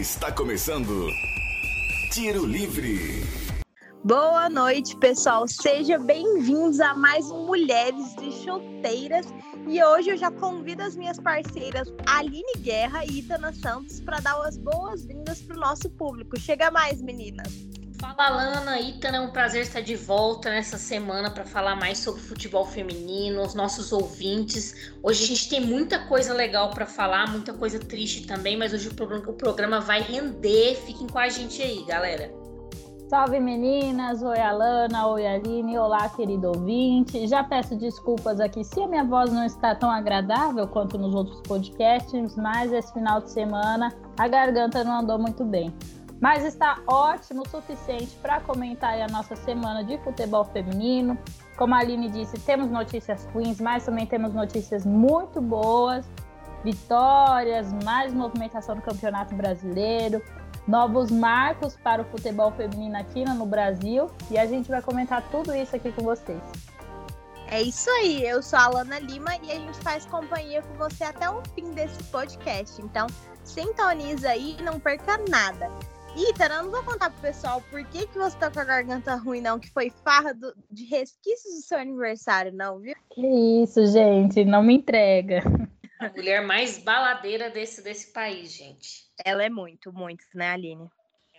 Está começando Tiro Livre. Boa noite, pessoal. Sejam bem-vindos a mais um Mulheres de Chuteiras. E hoje eu já convido as minhas parceiras Aline Guerra e Itana Santos para dar as boas-vindas para o nosso público. Chega mais, meninas. Fala, Lana. Itana, é um prazer estar de volta nessa semana para falar mais sobre futebol feminino, os nossos ouvintes. Hoje a gente tem muita coisa legal para falar, muita coisa triste também, mas hoje o programa vai render. Fiquem com a gente aí, galera. Salve meninas, oi Alana, oi Aline, olá querido ouvinte. Já peço desculpas aqui se a minha voz não está tão agradável quanto nos outros podcasts, mas esse final de semana a garganta não andou muito bem mas está ótimo o suficiente para comentar a nossa semana de futebol feminino. Como a Aline disse, temos notícias ruins, mas também temos notícias muito boas. Vitórias, mais movimentação no Campeonato Brasileiro, novos marcos para o futebol feminino aqui no Brasil. E a gente vai comentar tudo isso aqui com vocês. É isso aí, eu sou a Alana Lima e a gente faz companhia com você até o fim desse podcast. Então, sintoniza aí e não perca nada. Ítara, eu não vou contar pro pessoal por que, que você tá com a garganta ruim, não, que foi farra do, de resquícios do seu aniversário, não, viu? Que isso, gente, não me entrega. A mulher mais baladeira desse, desse país, gente. Ela é muito, muito, né, Aline?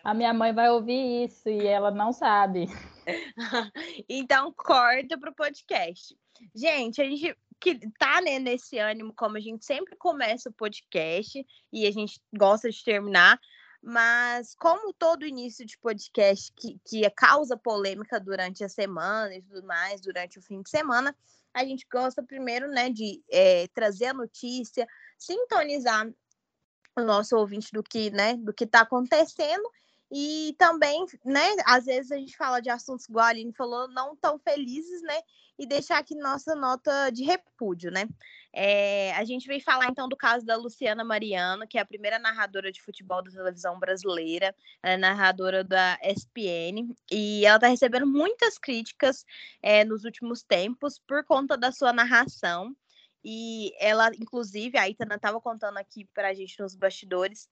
A minha mãe vai ouvir isso e ela não sabe. então, corta pro podcast. Gente, a gente que tá né, nesse ânimo, como a gente sempre começa o podcast e a gente gosta de terminar, mas, como todo início de podcast que, que causa polêmica durante a semana e tudo mais, durante o fim de semana, a gente gosta primeiro né, de é, trazer a notícia, sintonizar o nosso ouvinte do que né, do que está acontecendo e também, né, às vezes a gente fala de assuntos igual a Aline falou, não tão felizes, né, e deixar aqui nossa nota de repúdio, né. É, a gente veio falar então do caso da Luciana Mariano, que é a primeira narradora de futebol da televisão brasileira, é narradora da ESPN, e ela está recebendo muitas críticas é, nos últimos tempos por conta da sua narração. E ela, inclusive, a Itana estava contando aqui para a gente nos bastidores.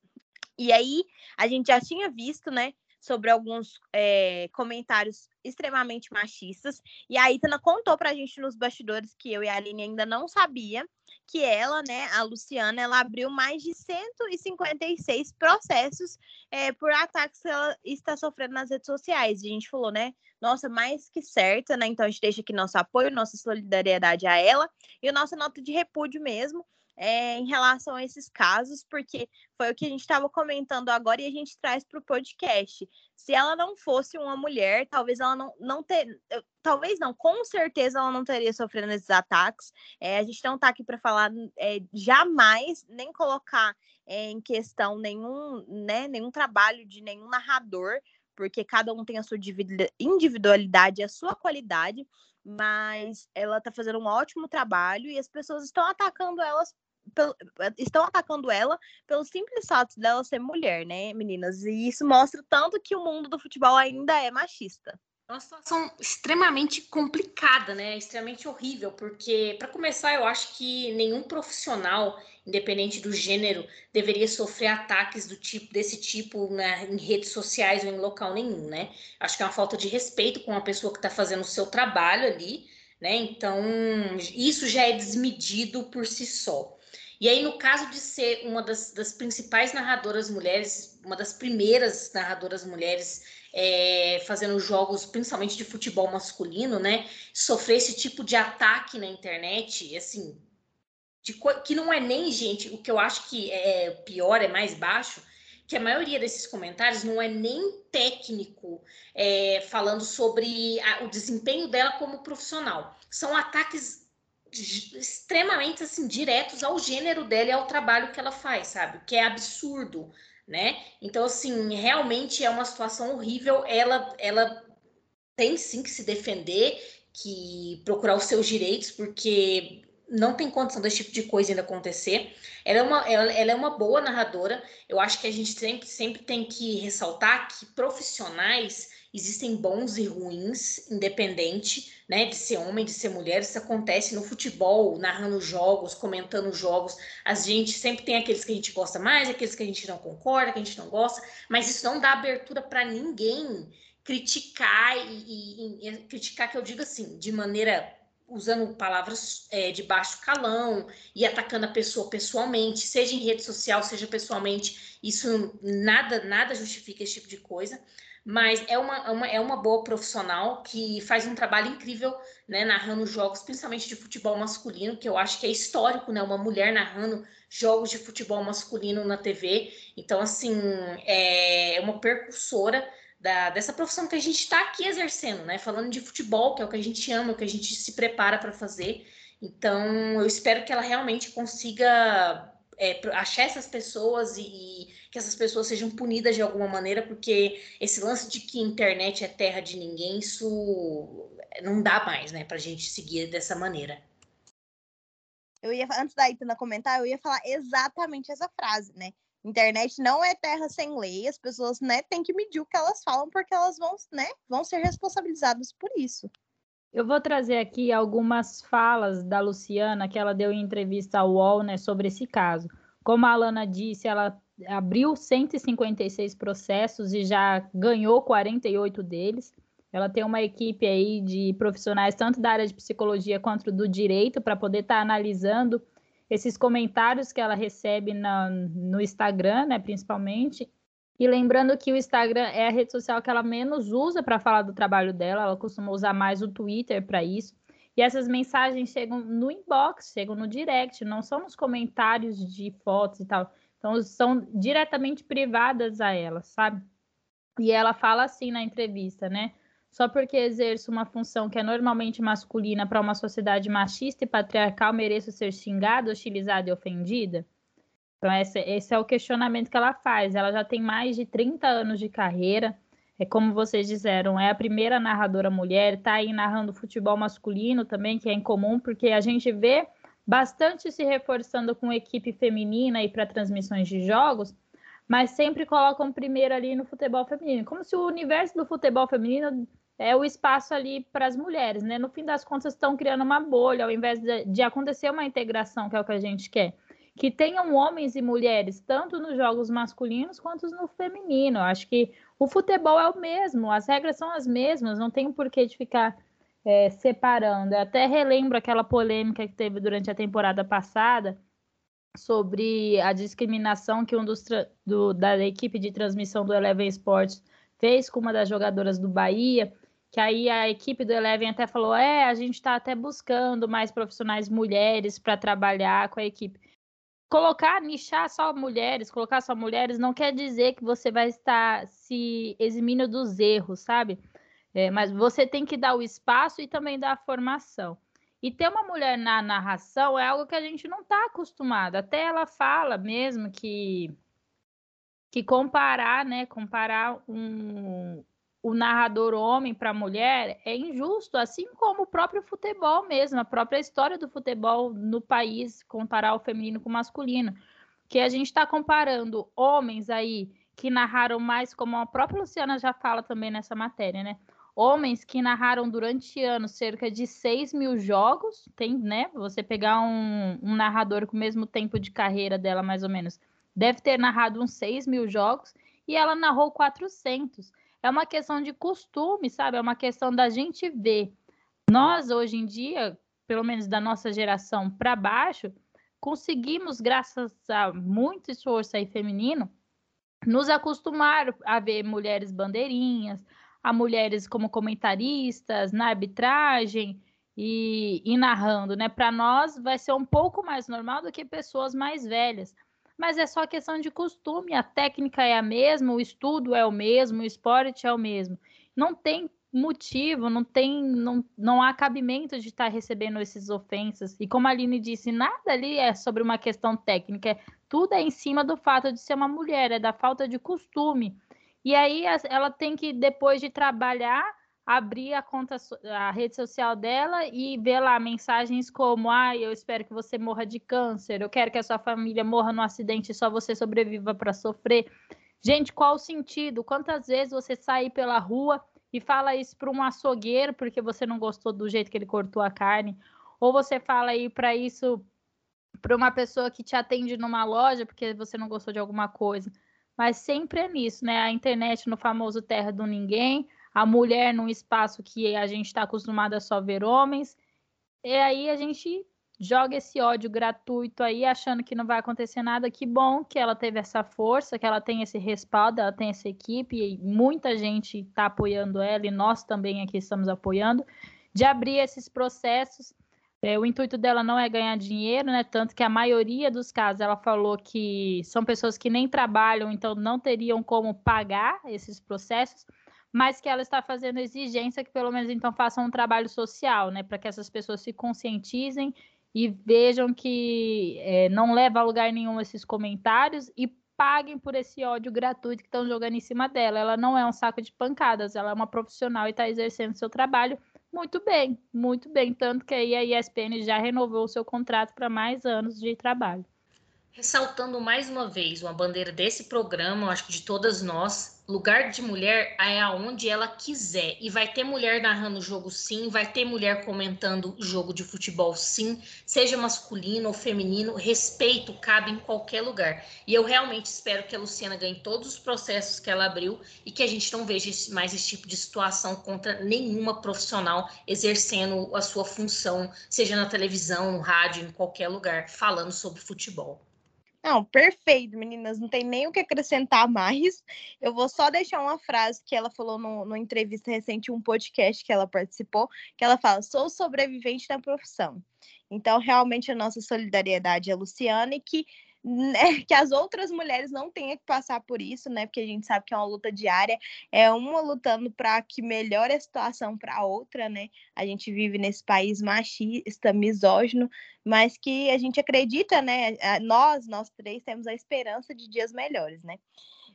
E aí, a gente já tinha visto, né, sobre alguns é, comentários extremamente machistas. E a Itana contou pra gente nos bastidores que eu e a Aline ainda não sabia que ela, né, a Luciana, ela abriu mais de 156 processos é, por ataques que ela está sofrendo nas redes sociais. E a gente falou, né, nossa, mais que certa, né? Então a gente deixa aqui nosso apoio, nossa solidariedade a ela e a nossa nota de repúdio mesmo é, em relação a esses casos, porque foi o que a gente estava comentando agora e a gente traz para o podcast. Se ela não fosse uma mulher, talvez ela não, não ter. Talvez não, com certeza ela não teria sofrendo esses ataques. É, a gente não está aqui para falar é, jamais, nem colocar em questão nenhum, né, nenhum trabalho de nenhum narrador, porque cada um tem a sua individualidade, a sua qualidade mas ela está fazendo um ótimo trabalho e as pessoas estão atacando elas estão atacando ela pelo simples fato dela ser mulher, né, meninas? E isso mostra tanto que o mundo do futebol ainda é machista. É uma situação extremamente complicada, né? Extremamente horrível, porque, para começar, eu acho que nenhum profissional, independente do gênero, deveria sofrer ataques do tipo desse tipo né, em redes sociais ou em local nenhum, né? Acho que é uma falta de respeito com a pessoa que está fazendo o seu trabalho ali, né? Então, isso já é desmedido por si só. E aí, no caso de ser uma das, das principais narradoras mulheres, uma das primeiras narradoras mulheres é, fazendo jogos, principalmente de futebol masculino, né? Sofrer esse tipo de ataque na internet, assim, de, que não é nem, gente, o que eu acho que é pior, é mais baixo, que a maioria desses comentários não é nem técnico é, falando sobre a, o desempenho dela como profissional. São ataques extremamente assim diretos ao gênero dela e ao trabalho que ela faz, sabe? Que é absurdo, né? Então assim, realmente é uma situação horrível. Ela ela tem sim que se defender, que procurar os seus direitos, porque não tem condição desse tipo de coisa ainda acontecer. Ela é uma, ela, ela, é uma boa narradora. Eu acho que a gente sempre, sempre tem que ressaltar que profissionais existem bons e ruins, independente, né, de ser homem, de ser mulher, isso acontece no futebol, narrando jogos, comentando jogos, a gente sempre tem aqueles que a gente gosta mais, aqueles que a gente não concorda, que a gente não gosta, mas isso não dá abertura para ninguém criticar e, e, e, criticar que eu digo assim, de maneira usando palavras é, de baixo calão e atacando a pessoa pessoalmente, seja em rede social, seja pessoalmente, isso nada nada justifica esse tipo de coisa mas é uma, é uma, é uma boa profissional que faz um trabalho incrível, né, narrando jogos, principalmente de futebol masculino, que eu acho que é histórico, né, uma mulher narrando jogos de futebol masculino na TV. Então, assim, é uma percursora da, dessa profissão que a gente está aqui exercendo, né, falando de futebol, que é o que a gente ama, o que a gente se prepara para fazer. Então, eu espero que ela realmente consiga é, achar essas pessoas e, e, que essas pessoas sejam punidas de alguma maneira, porque esse lance de que internet é terra de ninguém, isso não dá mais, né, pra gente seguir dessa maneira. Eu ia, antes da Itana comentar, eu ia falar exatamente essa frase, né? Internet não é terra sem lei, as pessoas, né, têm que medir o que elas falam, porque elas vão, né, vão ser responsabilizadas por isso. Eu vou trazer aqui algumas falas da Luciana que ela deu em entrevista ao UOL né, sobre esse caso. Como a Alana disse, ela abriu 156 processos e já ganhou 48 deles. Ela tem uma equipe aí de profissionais, tanto da área de psicologia quanto do direito, para poder estar tá analisando esses comentários que ela recebe na, no Instagram, né, principalmente, e lembrando que o Instagram é a rede social que ela menos usa para falar do trabalho dela, ela costuma usar mais o Twitter para isso. E essas mensagens chegam no inbox, chegam no direct, não são nos comentários de fotos e tal. Então, são diretamente privadas a ela, sabe? E ela fala assim na entrevista, né? Só porque exerço uma função que é normalmente masculina para uma sociedade machista e patriarcal, mereço ser xingada, hostilizada e ofendida? Então, esse, esse, é o questionamento que ela faz. Ela já tem mais de 30 anos de carreira. É como vocês disseram, é a primeira narradora mulher, está aí narrando futebol masculino também, que é incomum, porque a gente vê bastante se reforçando com equipe feminina e para transmissões de jogos, mas sempre colocam primeiro ali no futebol feminino, como se o universo do futebol feminino é o espaço ali para as mulheres, né? No fim das contas, estão criando uma bolha, ao invés de, de acontecer uma integração, que é o que a gente quer que tenham homens e mulheres, tanto nos jogos masculinos quanto no feminino. Acho que o futebol é o mesmo, as regras são as mesmas, não tem porquê de ficar é, separando. Eu até relembro aquela polêmica que teve durante a temporada passada sobre a discriminação que um dos do, da equipe de transmissão do Eleven Sports fez com uma das jogadoras do Bahia, que aí a equipe do Eleven até falou: é, a gente está até buscando mais profissionais mulheres para trabalhar com a equipe colocar, nichar só mulheres, colocar só mulheres, não quer dizer que você vai estar se eximindo dos erros, sabe? É, mas você tem que dar o espaço e também dar a formação. E ter uma mulher na narração é algo que a gente não está acostumado. Até ela fala mesmo que que comparar, né, comparar um, o narrador homem para mulher é injusto, assim como o próprio futebol mesmo, a própria história do futebol no país, comparar o feminino com o masculino. Que a gente está comparando homens aí que narraram mais, como a própria Luciana já fala também nessa matéria, né? Homens que narraram durante anos cerca de 6 mil jogos, tem, né? Você pegar um, um narrador com o mesmo tempo de carreira dela, mais ou menos, deve ter narrado uns 6 mil jogos, e ela narrou 400 é uma questão de costume, sabe? É uma questão da gente ver. Nós, hoje em dia, pelo menos da nossa geração para baixo, conseguimos, graças a muito esforço aí feminino, nos acostumar a ver mulheres bandeirinhas, a mulheres como comentaristas, na arbitragem e, e narrando, né? Para nós vai ser um pouco mais normal do que pessoas mais velhas mas é só questão de costume. A técnica é a mesma, o estudo é o mesmo, o esporte é o mesmo. Não tem motivo, não tem, não, não há cabimento de estar recebendo esses ofensas. E como a Aline disse, nada ali é sobre uma questão técnica, é, tudo é em cima do fato de ser uma mulher, é da falta de costume. E aí ela tem que, depois de trabalhar, abrir a conta, a rede social dela e ver lá mensagens como: ah, eu espero que você morra de câncer, eu quero que a sua família morra no acidente e só você sobreviva para sofrer. Gente, qual o sentido? Quantas vezes você sair pela rua e fala isso para um açougueiro porque você não gostou do jeito que ele cortou a carne, ou você fala aí para isso para uma pessoa que te atende numa loja porque você não gostou de alguma coisa. Mas sempre é nisso, né? A internet no famoso terra do ninguém, a mulher num espaço que a gente está acostumado a só ver homens. E aí a gente joga esse ódio gratuito aí, achando que não vai acontecer nada. Que bom que ela teve essa força, que ela tem esse respaldo, ela tem essa equipe, e muita gente está apoiando ela, e nós também aqui estamos apoiando, de abrir esses processos. É, o intuito dela não é ganhar dinheiro, né? Tanto que a maioria dos casos ela falou que são pessoas que nem trabalham, então não teriam como pagar esses processos mas que ela está fazendo exigência que pelo menos então façam um trabalho social, né, para que essas pessoas se conscientizem e vejam que é, não leva a lugar nenhum esses comentários e paguem por esse ódio gratuito que estão jogando em cima dela. Ela não é um saco de pancadas, ela é uma profissional e está exercendo seu trabalho muito bem, muito bem. Tanto que aí a ESPN já renovou o seu contrato para mais anos de trabalho. Ressaltando mais uma vez uma bandeira desse programa, acho que de todas nós, lugar de mulher é aonde ela quiser. E vai ter mulher narrando o jogo sim, vai ter mulher comentando jogo de futebol sim, seja masculino ou feminino, respeito cabe em qualquer lugar. E eu realmente espero que a Luciana ganhe todos os processos que ela abriu e que a gente não veja mais esse tipo de situação contra nenhuma profissional exercendo a sua função, seja na televisão, no rádio, em qualquer lugar, falando sobre futebol. Não, perfeito, meninas. Não tem nem o que acrescentar mais. Eu vou só deixar uma frase que ela falou no, numa entrevista recente, um podcast que ela participou, que ela fala: sou sobrevivente da profissão. Então, realmente, a nossa solidariedade é Luciana e que né, que as outras mulheres não tenham que passar por isso, né? Porque a gente sabe que é uma luta diária, é uma lutando para que melhore a situação para a outra, né? A gente vive nesse país machista, misógino, mas que a gente acredita, né? Nós, nós três, temos a esperança de dias melhores, né?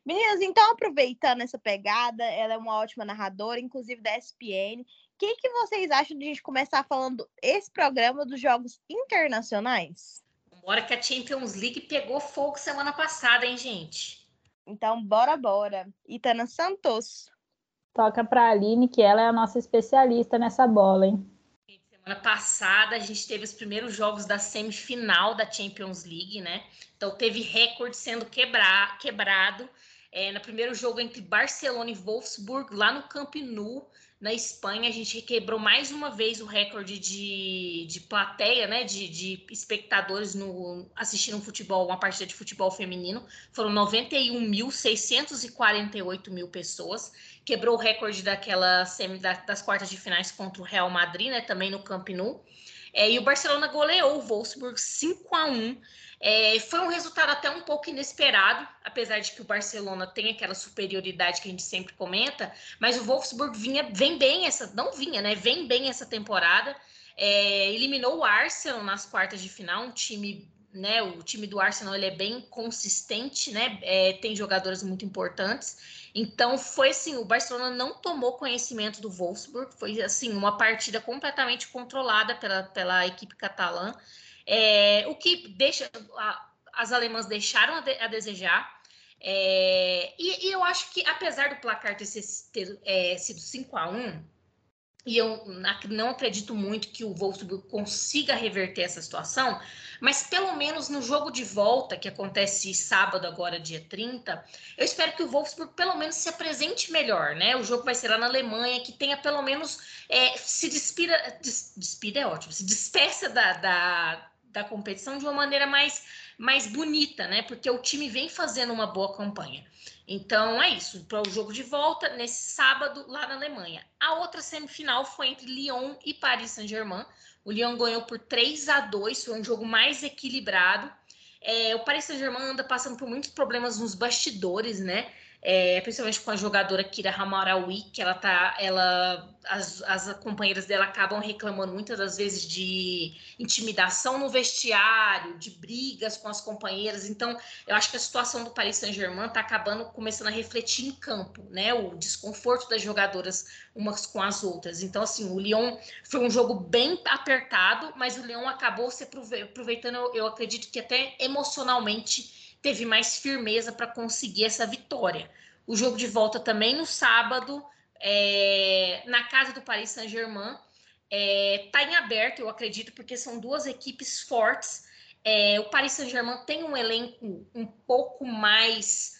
Meninas, então, aproveitando essa pegada, ela é uma ótima narradora, inclusive da SPN. O que, que vocês acham de a gente começar falando esse programa dos jogos internacionais? Bora que a Champions League pegou fogo semana passada, hein, gente? Então, bora, bora. Itana Santos. Toca para a Aline, que ela é a nossa especialista nessa bola, hein? Semana passada a gente teve os primeiros jogos da semifinal da Champions League, né? Então teve recorde sendo quebrar, quebrado. É, no primeiro jogo entre Barcelona e Wolfsburg, lá no Camp Nou, na Espanha, a gente quebrou mais uma vez o recorde de, de plateia, né? De, de espectadores no, assistindo um futebol, uma partida de futebol feminino. Foram 91.648 mil pessoas. Quebrou o recorde daquela semi, da, das quartas de finais contra o Real Madrid, né? Também no Camp Nou. É, e o Barcelona goleou o Wolfsburg 5 a 1 é, foi um resultado até um pouco inesperado, apesar de que o Barcelona tem aquela superioridade que a gente sempre comenta, mas o Wolfsburg vinha, vem bem essa, não vinha, né? Vem bem essa temporada. É, eliminou o Arsenal nas quartas de final, um time, né? O time do Arsenal ele é bem consistente, né? É, tem jogadores muito importantes. Então foi assim, o Barcelona não tomou conhecimento do Wolfsburg, foi assim uma partida completamente controlada pela, pela equipe catalã. É, o que deixa a, as alemãs deixaram a, de, a desejar. É, e, e, eu acho que, apesar do placar ter, ter é, sido 5 a 1 e eu não acredito muito que o Wolfsburg consiga reverter essa situação, mas pelo menos no jogo de volta, que acontece sábado, agora dia 30, eu espero que o Wolfsburg pelo menos se apresente melhor, né? O jogo vai ser lá na Alemanha, que tenha pelo menos é, se despira, des, despira é ótimo, se despeça da, da da competição de uma maneira mais, mais bonita, né? Porque o time vem fazendo uma boa campanha. Então é isso, para o jogo de volta nesse sábado lá na Alemanha. A outra semifinal foi entre Lyon e Paris Saint-Germain. O Lyon ganhou por 3 a 2, foi um jogo mais equilibrado. É, o Paris Saint-Germain anda passando por muitos problemas nos bastidores, né? É, principalmente com a jogadora Kira Hamarawi, que ela tá, ela, as, as companheiras dela acabam reclamando muitas das vezes de intimidação no vestiário, de brigas com as companheiras. Então, eu acho que a situação do Paris Saint-Germain está acabando começando a refletir em campo, né? O desconforto das jogadoras umas com as outras. Então, assim, o Lyon foi um jogo bem apertado, mas o Lyon acabou se aproveitando, eu, eu acredito que até emocionalmente teve mais firmeza para conseguir essa vitória. O jogo de volta também no sábado é, na casa do Paris Saint-Germain. Está é, em aberto, eu acredito, porque são duas equipes fortes. É, o Paris Saint-Germain tem um elenco um pouco mais.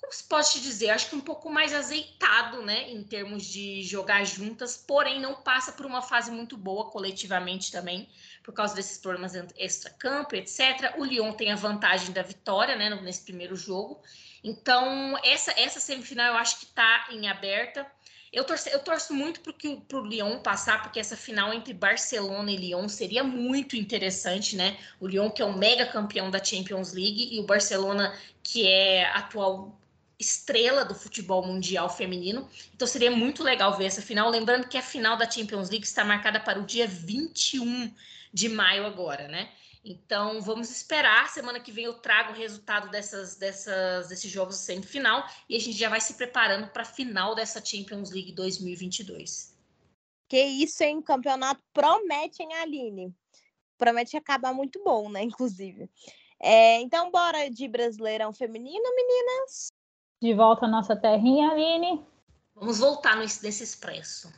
Como se pode te dizer? Acho que um pouco mais azeitado, né? Em termos de jogar juntas, porém não passa por uma fase muito boa coletivamente também, por causa desses problemas extra-campo, etc. O Lyon tem a vantagem da vitória, né? Nesse primeiro jogo. Então, essa, essa semifinal eu acho que está em aberta. Eu torço, eu torço muito para o Lyon passar, porque essa final entre Barcelona e Lyon seria muito interessante, né? O Lyon, que é o mega campeão da Champions League, e o Barcelona, que é atual estrela do futebol mundial feminino. Então seria muito legal ver essa final. Lembrando que a final da Champions League está marcada para o dia 21 de maio agora, né? Então, vamos esperar. Semana que vem eu trago o resultado dessas, dessas, desses jogos de semifinal e a gente já vai se preparando para a final dessa Champions League 2022. Que isso, hein? Campeonato promete, hein, Aline? Promete acabar muito bom, né? Inclusive. É, então, bora de Brasileirão Feminino, meninas? De volta à nossa terrinha, Aline. Vamos voltar nesse expresso.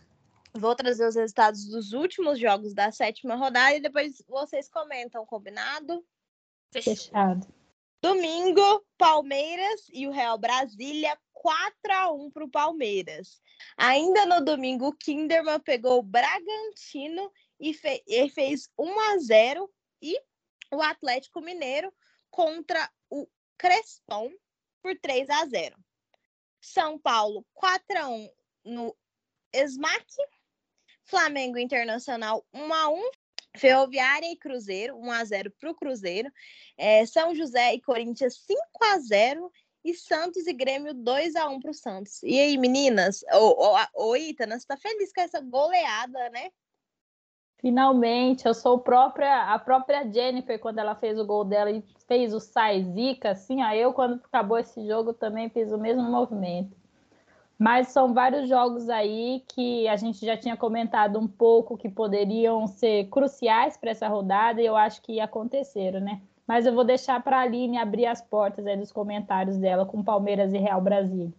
Vou trazer os resultados dos últimos jogos da sétima rodada e depois vocês comentam, combinado? Fechado. Domingo, Palmeiras e o Real Brasília, 4 a 1 para o Palmeiras. Ainda no domingo, o Kinderman pegou o Bragantino e, fe e fez 1 a 0 e o Atlético Mineiro contra o Crespão por 3 a 0. São Paulo, 4 a 1 no Smack Flamengo Internacional 1 a 1 Ferroviária e Cruzeiro, 1 a 0 para o Cruzeiro. É, São José e Corinthians 5 a 0 e Santos e Grêmio 2 a 1 para o Santos. E aí, meninas? Ô Itana, você tá feliz com essa goleada, né? Finalmente, eu sou própria, a própria Jennifer quando ela fez o gol dela e fez o sai zica, assim, aí eu quando acabou esse jogo também fiz o mesmo movimento. Mas são vários jogos aí que a gente já tinha comentado um pouco que poderiam ser cruciais para essa rodada e eu acho que aconteceram, né? Mas eu vou deixar para a Aline abrir as portas aí dos comentários dela com Palmeiras e Real Brasil.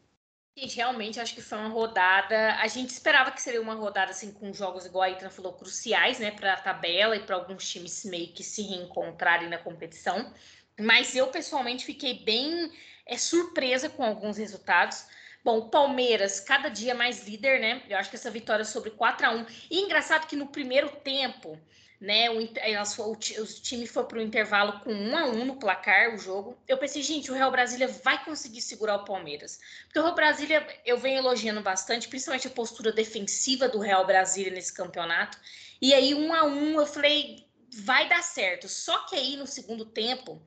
Gente, realmente acho que foi uma rodada. A gente esperava que seria uma rodada assim com jogos igual a Itra falou cruciais, né, para a tabela e para alguns times meio que se reencontrarem na competição. Mas eu pessoalmente fiquei bem é, surpresa com alguns resultados. Bom, o Palmeiras, cada dia mais líder, né? Eu acho que essa vitória sobre 4 a 1 E engraçado que no primeiro tempo, né, o, elas, o, o time foi para o intervalo com 1 a 1 no placar, o jogo. Eu pensei, gente, o Real Brasília vai conseguir segurar o Palmeiras. Porque o Real Brasília, eu venho elogiando bastante, principalmente a postura defensiva do Real Brasília nesse campeonato. E aí, 1 a 1 eu falei, vai dar certo. Só que aí, no segundo tempo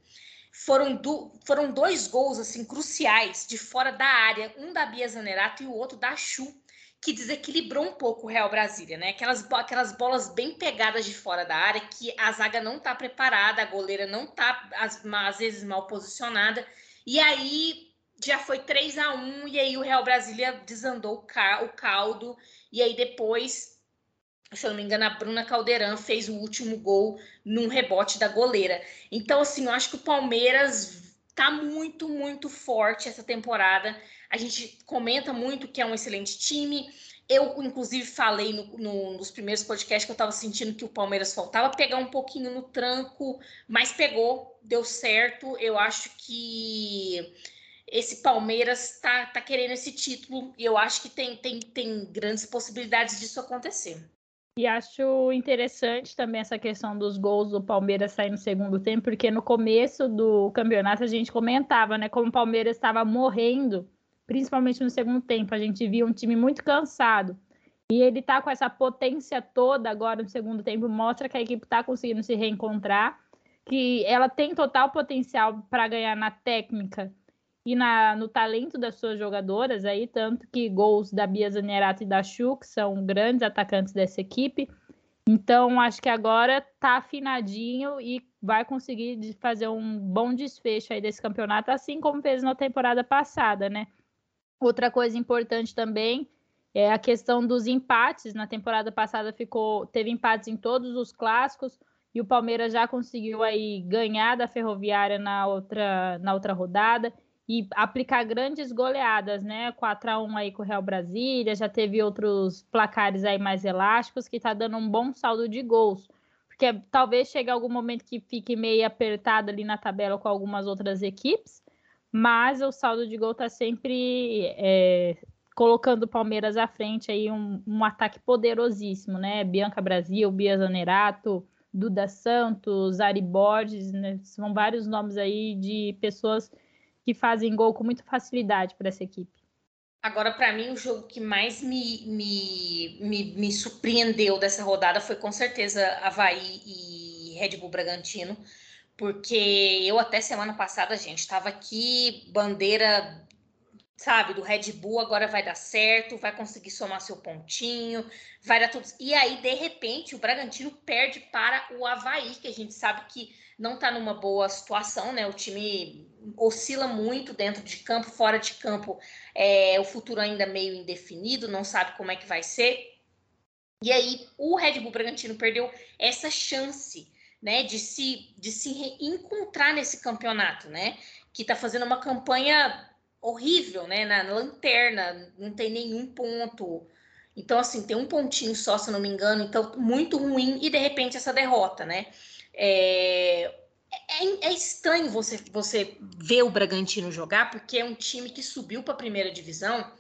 foram, do, foram dois gols assim cruciais de fora da área, um da Bia Zanerato e o outro da Chu, que desequilibrou um pouco o Real Brasília, né? Aquelas, aquelas bolas bem pegadas de fora da área que a zaga não tá preparada, a goleira não tá às, às vezes mal posicionada. E aí já foi 3 a 1 e aí o Real Brasília desandou o caldo e aí depois se eu não me engano, a Bruna Caldeirão fez o último gol num rebote da goleira. Então, assim, eu acho que o Palmeiras tá muito, muito forte essa temporada. A gente comenta muito que é um excelente time. Eu, inclusive, falei no, no, nos primeiros podcasts que eu estava sentindo que o Palmeiras faltava pegar um pouquinho no tranco, mas pegou, deu certo. Eu acho que esse Palmeiras está tá querendo esse título e eu acho que tem, tem, tem grandes possibilidades disso acontecer. E acho interessante também essa questão dos gols do Palmeiras sair no segundo tempo, porque no começo do campeonato a gente comentava, né, como o Palmeiras estava morrendo, principalmente no segundo tempo. A gente via um time muito cansado. E ele tá com essa potência toda agora no segundo tempo, mostra que a equipe está conseguindo se reencontrar, que ela tem total potencial para ganhar na técnica e na, no talento das suas jogadoras aí, tanto que gols da Bia Zanerato e da Chu, que são grandes atacantes dessa equipe. Então, acho que agora tá afinadinho e vai conseguir fazer um bom desfecho aí desse campeonato, assim como fez na temporada passada, né? Outra coisa importante também é a questão dos empates. Na temporada passada ficou teve empates em todos os clássicos e o Palmeiras já conseguiu aí ganhar da Ferroviária na outra na outra rodada e aplicar grandes goleadas, né? 4 a 1 aí com o Real Brasília, já teve outros placares aí mais elásticos que tá dando um bom saldo de gols. Porque talvez chegue algum momento que fique meio apertado ali na tabela com algumas outras equipes, mas o saldo de gol tá sempre é, colocando o Palmeiras à frente aí um, um, ataque poderosíssimo, né? Bianca Brasil, Bia Zanerato, Duda Santos, Ari Borges, né? são vários nomes aí de pessoas que fazem gol com muita facilidade para essa equipe. Agora, para mim, o jogo que mais me, me, me, me, surpreendeu dessa rodada foi com certeza Havaí e Red Bull Bragantino, porque eu até semana passada, gente, estava aqui, bandeira, sabe, do Red Bull, agora vai dar certo, vai conseguir somar seu pontinho, vai dar tudo. E aí, de repente, o Bragantino perde para o Havaí, que a gente sabe que não está numa boa situação, né? O time oscila muito dentro de campo, fora de campo, é, o futuro ainda meio indefinido, não sabe como é que vai ser. E aí o Red Bull Bragantino perdeu essa chance, né, de se de se encontrar nesse campeonato, né? Que está fazendo uma campanha horrível, né? Na lanterna, não tem nenhum ponto. Então, assim, tem um pontinho só, se não me engano, então muito ruim, e de repente essa derrota, né? É, é, é, estranho você, você ver o Bragantino jogar, porque é um time que subiu para a primeira divisão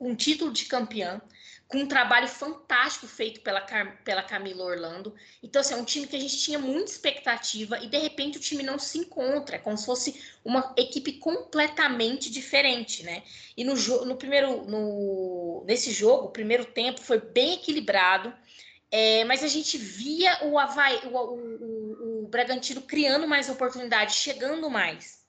um título de campeão, com um trabalho fantástico feito pela, pela Camila Orlando. Então, assim, é um time que a gente tinha muita expectativa e, de repente, o time não se encontra. É como se fosse uma equipe completamente diferente, né? E no, no primeiro, no, nesse jogo, o primeiro tempo foi bem equilibrado. É, mas a gente via o, Havaí, o, o, o, Bragantino criando mais oportunidades, chegando mais.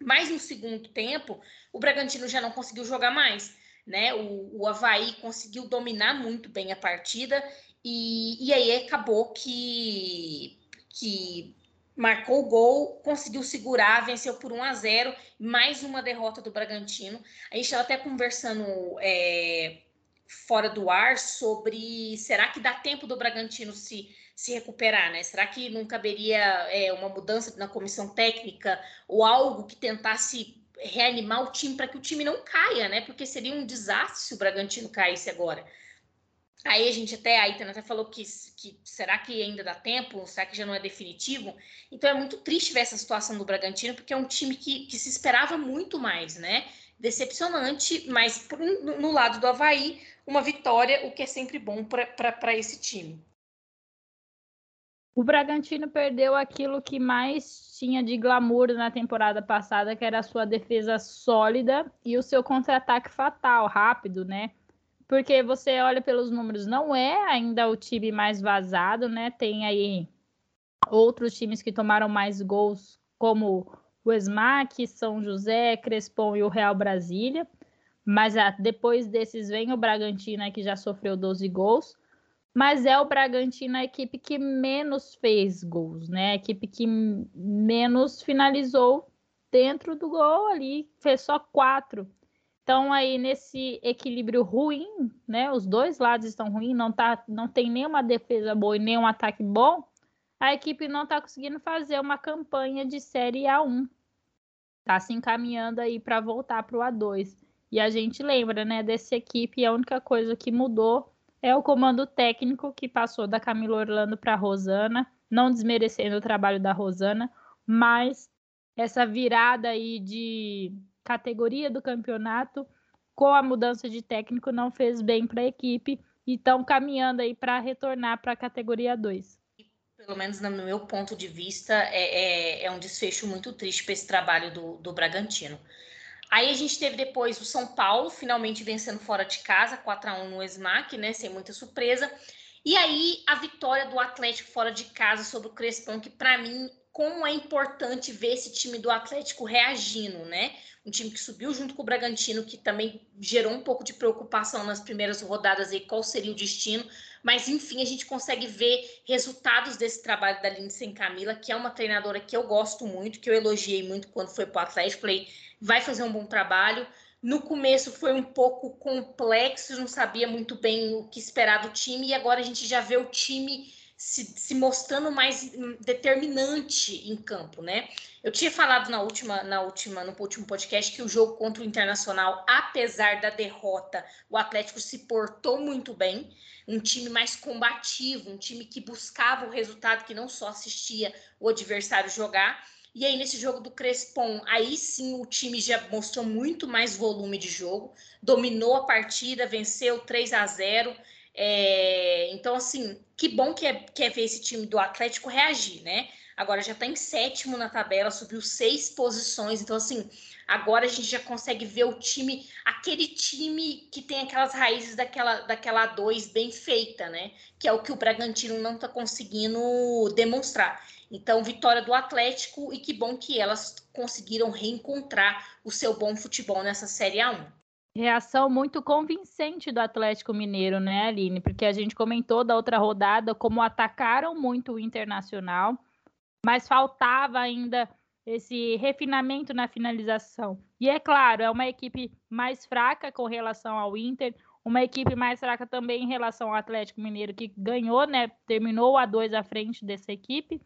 Mas no segundo tempo, o Bragantino já não conseguiu jogar mais. Né? O, o Havaí conseguiu dominar muito bem a partida e, e aí acabou que, que marcou o gol, conseguiu segurar, venceu por 1 a 0 mais uma derrota do Bragantino. A gente estava até conversando é, fora do ar sobre será que dá tempo do Bragantino se, se recuperar, né? Será que não caberia é, uma mudança na comissão técnica ou algo que tentasse reanimar o time para que o time não caia, né? Porque seria um desastre se o Bragantino caísse agora. Aí a gente até, a Itana até falou que, que será que ainda dá tempo? Será que já não é definitivo? Então é muito triste ver essa situação do Bragantino, porque é um time que, que se esperava muito mais, né? Decepcionante, mas no lado do Havaí, uma vitória, o que é sempre bom para esse time. O Bragantino perdeu aquilo que mais tinha de glamour na temporada passada, que era a sua defesa sólida e o seu contra-ataque fatal, rápido, né? Porque você olha pelos números, não é ainda o time mais vazado, né? Tem aí outros times que tomaram mais gols, como o Esmac, São José, Crespon e o Real Brasília. Mas ah, depois desses vem o Bragantino, que já sofreu 12 gols. Mas é o Bragantino a equipe que menos fez gols, né? A equipe que menos finalizou dentro do gol ali, fez só quatro. Então aí nesse equilíbrio ruim, né? Os dois lados estão ruins, não tá, não tem nenhuma defesa boa e nenhum ataque bom. A equipe não está conseguindo fazer uma campanha de série A1. Tá se encaminhando aí para voltar para o A2. E a gente lembra, né, dessa equipe, a única coisa que mudou é o comando técnico que passou da Camila Orlando para a Rosana, não desmerecendo o trabalho da Rosana, mas essa virada aí de categoria do campeonato com a mudança de técnico não fez bem para a equipe e estão caminhando aí para retornar para a categoria 2. Pelo menos no meu ponto de vista, é, é, é um desfecho muito triste para esse trabalho do, do Bragantino. Aí a gente teve depois o São Paulo, finalmente vencendo fora de casa, 4 a 1 no SMAC, né, sem muita surpresa. E aí a vitória do Atlético fora de casa sobre o Crespão, que para mim, como é importante ver esse time do Atlético reagindo, né? Um time que subiu junto com o Bragantino, que também gerou um pouco de preocupação nas primeiras rodadas aí, qual seria o destino. Mas enfim, a gente consegue ver resultados desse trabalho da Lindsay Camila, que é uma treinadora que eu gosto muito, que eu elogiei muito quando foi para o Atlético. Falei, vai fazer um bom trabalho. No começo foi um pouco complexo, não sabia muito bem o que esperar do time, e agora a gente já vê o time se, se, mostrando mais determinante em campo, né? Eu tinha falado na última, na última, no último podcast que o jogo contra o Internacional, apesar da derrota, o Atlético se portou muito bem, um time mais combativo, um time que buscava o resultado, que não só assistia o adversário jogar. E aí, nesse jogo do Crespon, aí sim o time já mostrou muito mais volume de jogo, dominou a partida, venceu 3 a 0 é, então, assim, que bom que é, que é ver esse time do Atlético reagir, né? Agora já está em sétimo na tabela, subiu seis posições. Então, assim, agora a gente já consegue ver o time, aquele time que tem aquelas raízes daquela, daquela A2 bem feita, né? Que é o que o Bragantino não está conseguindo demonstrar. Então, vitória do Atlético e que bom que elas conseguiram reencontrar o seu bom futebol nessa Série A1. Reação muito convincente do Atlético Mineiro, né, Aline? Porque a gente comentou da outra rodada como atacaram muito o Internacional, mas faltava ainda esse refinamento na finalização. E é claro, é uma equipe mais fraca com relação ao Inter, uma equipe mais fraca também em relação ao Atlético Mineiro, que ganhou, né? Terminou a dois à frente dessa equipe.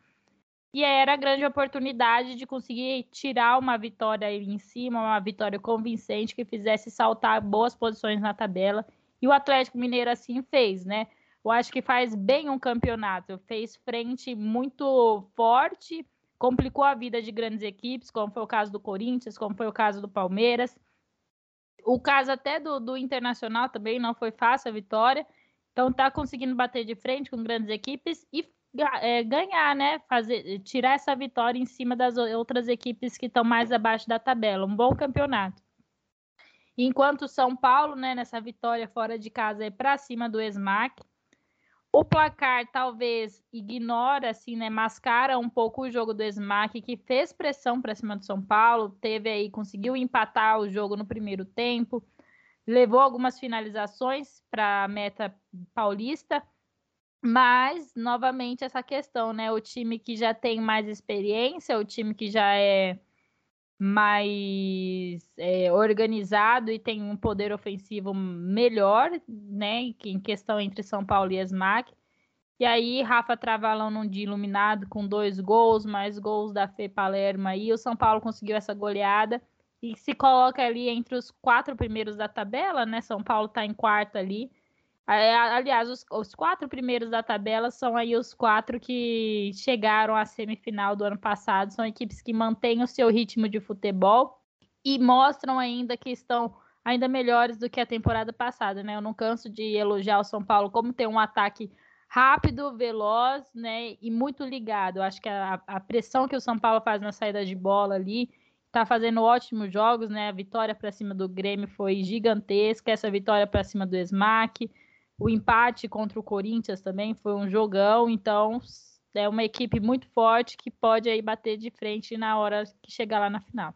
E era a grande oportunidade de conseguir tirar uma vitória aí em cima, uma vitória convincente que fizesse saltar boas posições na tabela. E o Atlético Mineiro assim fez, né? Eu acho que faz bem um campeonato, fez frente muito forte, complicou a vida de grandes equipes, como foi o caso do Corinthians, como foi o caso do Palmeiras. O caso até do, do Internacional também não foi fácil a vitória. Então tá conseguindo bater de frente com grandes equipes e ganhar, né? Fazer, tirar essa vitória em cima das outras equipes que estão mais abaixo da tabela. Um bom campeonato. Enquanto São Paulo, né, nessa vitória fora de casa é para cima do Esmac. O placar talvez ignora, assim, né, mascara um pouco o jogo do Esmac, que fez pressão para cima do São Paulo, teve aí, conseguiu empatar o jogo no primeiro tempo, levou algumas finalizações para a meta paulista, mas, novamente, essa questão, né? O time que já tem mais experiência, o time que já é mais é, organizado e tem um poder ofensivo melhor, né? Em questão entre São Paulo e Esmac. E aí, Rafa Travalão num dia iluminado com dois gols, mais gols da Fê Palermo aí. O São Paulo conseguiu essa goleada e se coloca ali entre os quatro primeiros da tabela, né? São Paulo está em quarto ali. Aliás, os, os, quatro primeiros da tabela são aí os quatro que chegaram à semifinal do ano passado. São equipes que mantêm o seu ritmo de futebol e mostram ainda que estão ainda melhores do que a temporada passada, né? Eu não canso de elogiar o São Paulo como tem um ataque rápido, veloz, né? E muito ligado. Eu acho que a, a pressão que o São Paulo faz na saída de bola ali tá fazendo ótimos jogos, né? A vitória para cima do Grêmio foi gigantesca, essa vitória para cima do Smack o empate contra o Corinthians também foi um jogão, então é uma equipe muito forte que pode aí bater de frente na hora que chegar lá na final.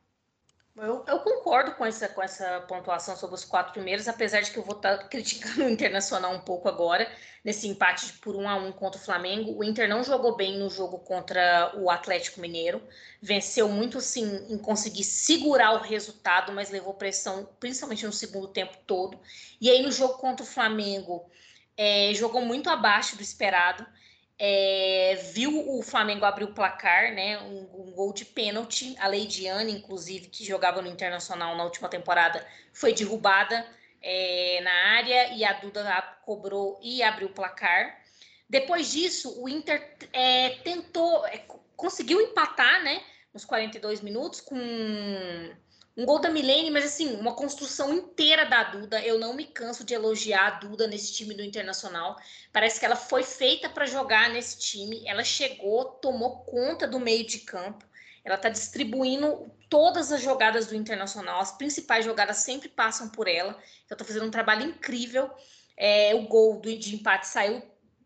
Eu, eu, concordo com essa, com essa pontuação sobre os quatro primeiros, apesar de que eu vou estar tá criticando o Internacional um pouco agora, nesse empate por um a um contra o Flamengo. O Inter não jogou bem no jogo contra o Atlético Mineiro, venceu muito sim em conseguir segurar o resultado, mas levou pressão, principalmente no segundo tempo todo. E aí no jogo contra o Flamengo, é, jogou muito abaixo do esperado é, viu o Flamengo abrir o placar, né? Um, um, gol de pênalti. A Leidiane, inclusive, que jogava no Internacional na última temporada, foi derrubada é, na área e a Duda cobrou e abriu o placar. Depois disso, o Inter é, tentou, é, conseguiu empatar, né? Nos 42 minutos, com um gol da Milene, mas assim, uma construção inteira da Duda. Eu não me canso de elogiar a Duda nesse time do Internacional. Parece que ela foi feita para jogar nesse time. Ela chegou, tomou conta do meio de campo. Ela está distribuindo todas as jogadas do Internacional. As principais jogadas sempre passam por ela. Ela está fazendo um trabalho incrível. É, o gol do, de empate saiu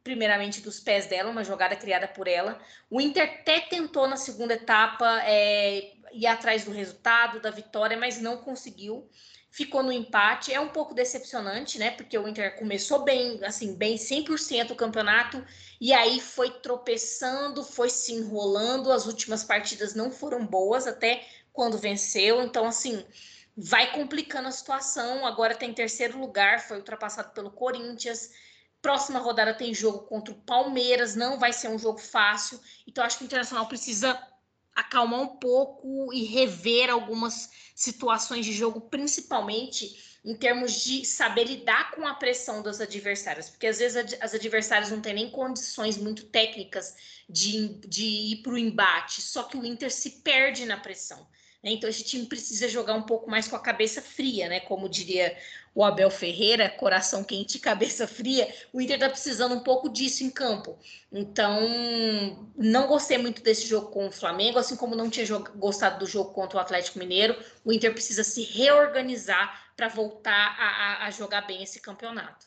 primeiramente dos pés dela, uma jogada criada por ela. O Inter até tentou na segunda etapa é, ir atrás do resultado, da vitória, mas não conseguiu. Ficou no empate. É um pouco decepcionante, né? Porque o Inter começou bem, assim, bem 100% o campeonato e aí foi tropeçando, foi se enrolando. As últimas partidas não foram boas até quando venceu. Então, assim, vai complicando a situação. Agora tem terceiro lugar, foi ultrapassado pelo Corinthians próxima rodada tem jogo contra o Palmeiras, não vai ser um jogo fácil. Então, acho que o Internacional precisa acalmar um pouco e rever algumas situações de jogo, principalmente em termos de saber lidar com a pressão dos adversários, porque às vezes as adversárias não têm nem condições muito técnicas de, de ir para o embate, só que o Inter se perde na pressão. Né? Então esse time precisa jogar um pouco mais com a cabeça fria, né? Como diria o Abel Ferreira, coração quente e cabeça fria. O Inter está precisando um pouco disso em campo. Então, não gostei muito desse jogo com o Flamengo, assim como não tinha gostado do jogo contra o Atlético Mineiro. O Inter precisa se reorganizar para voltar a, a, a jogar bem esse campeonato.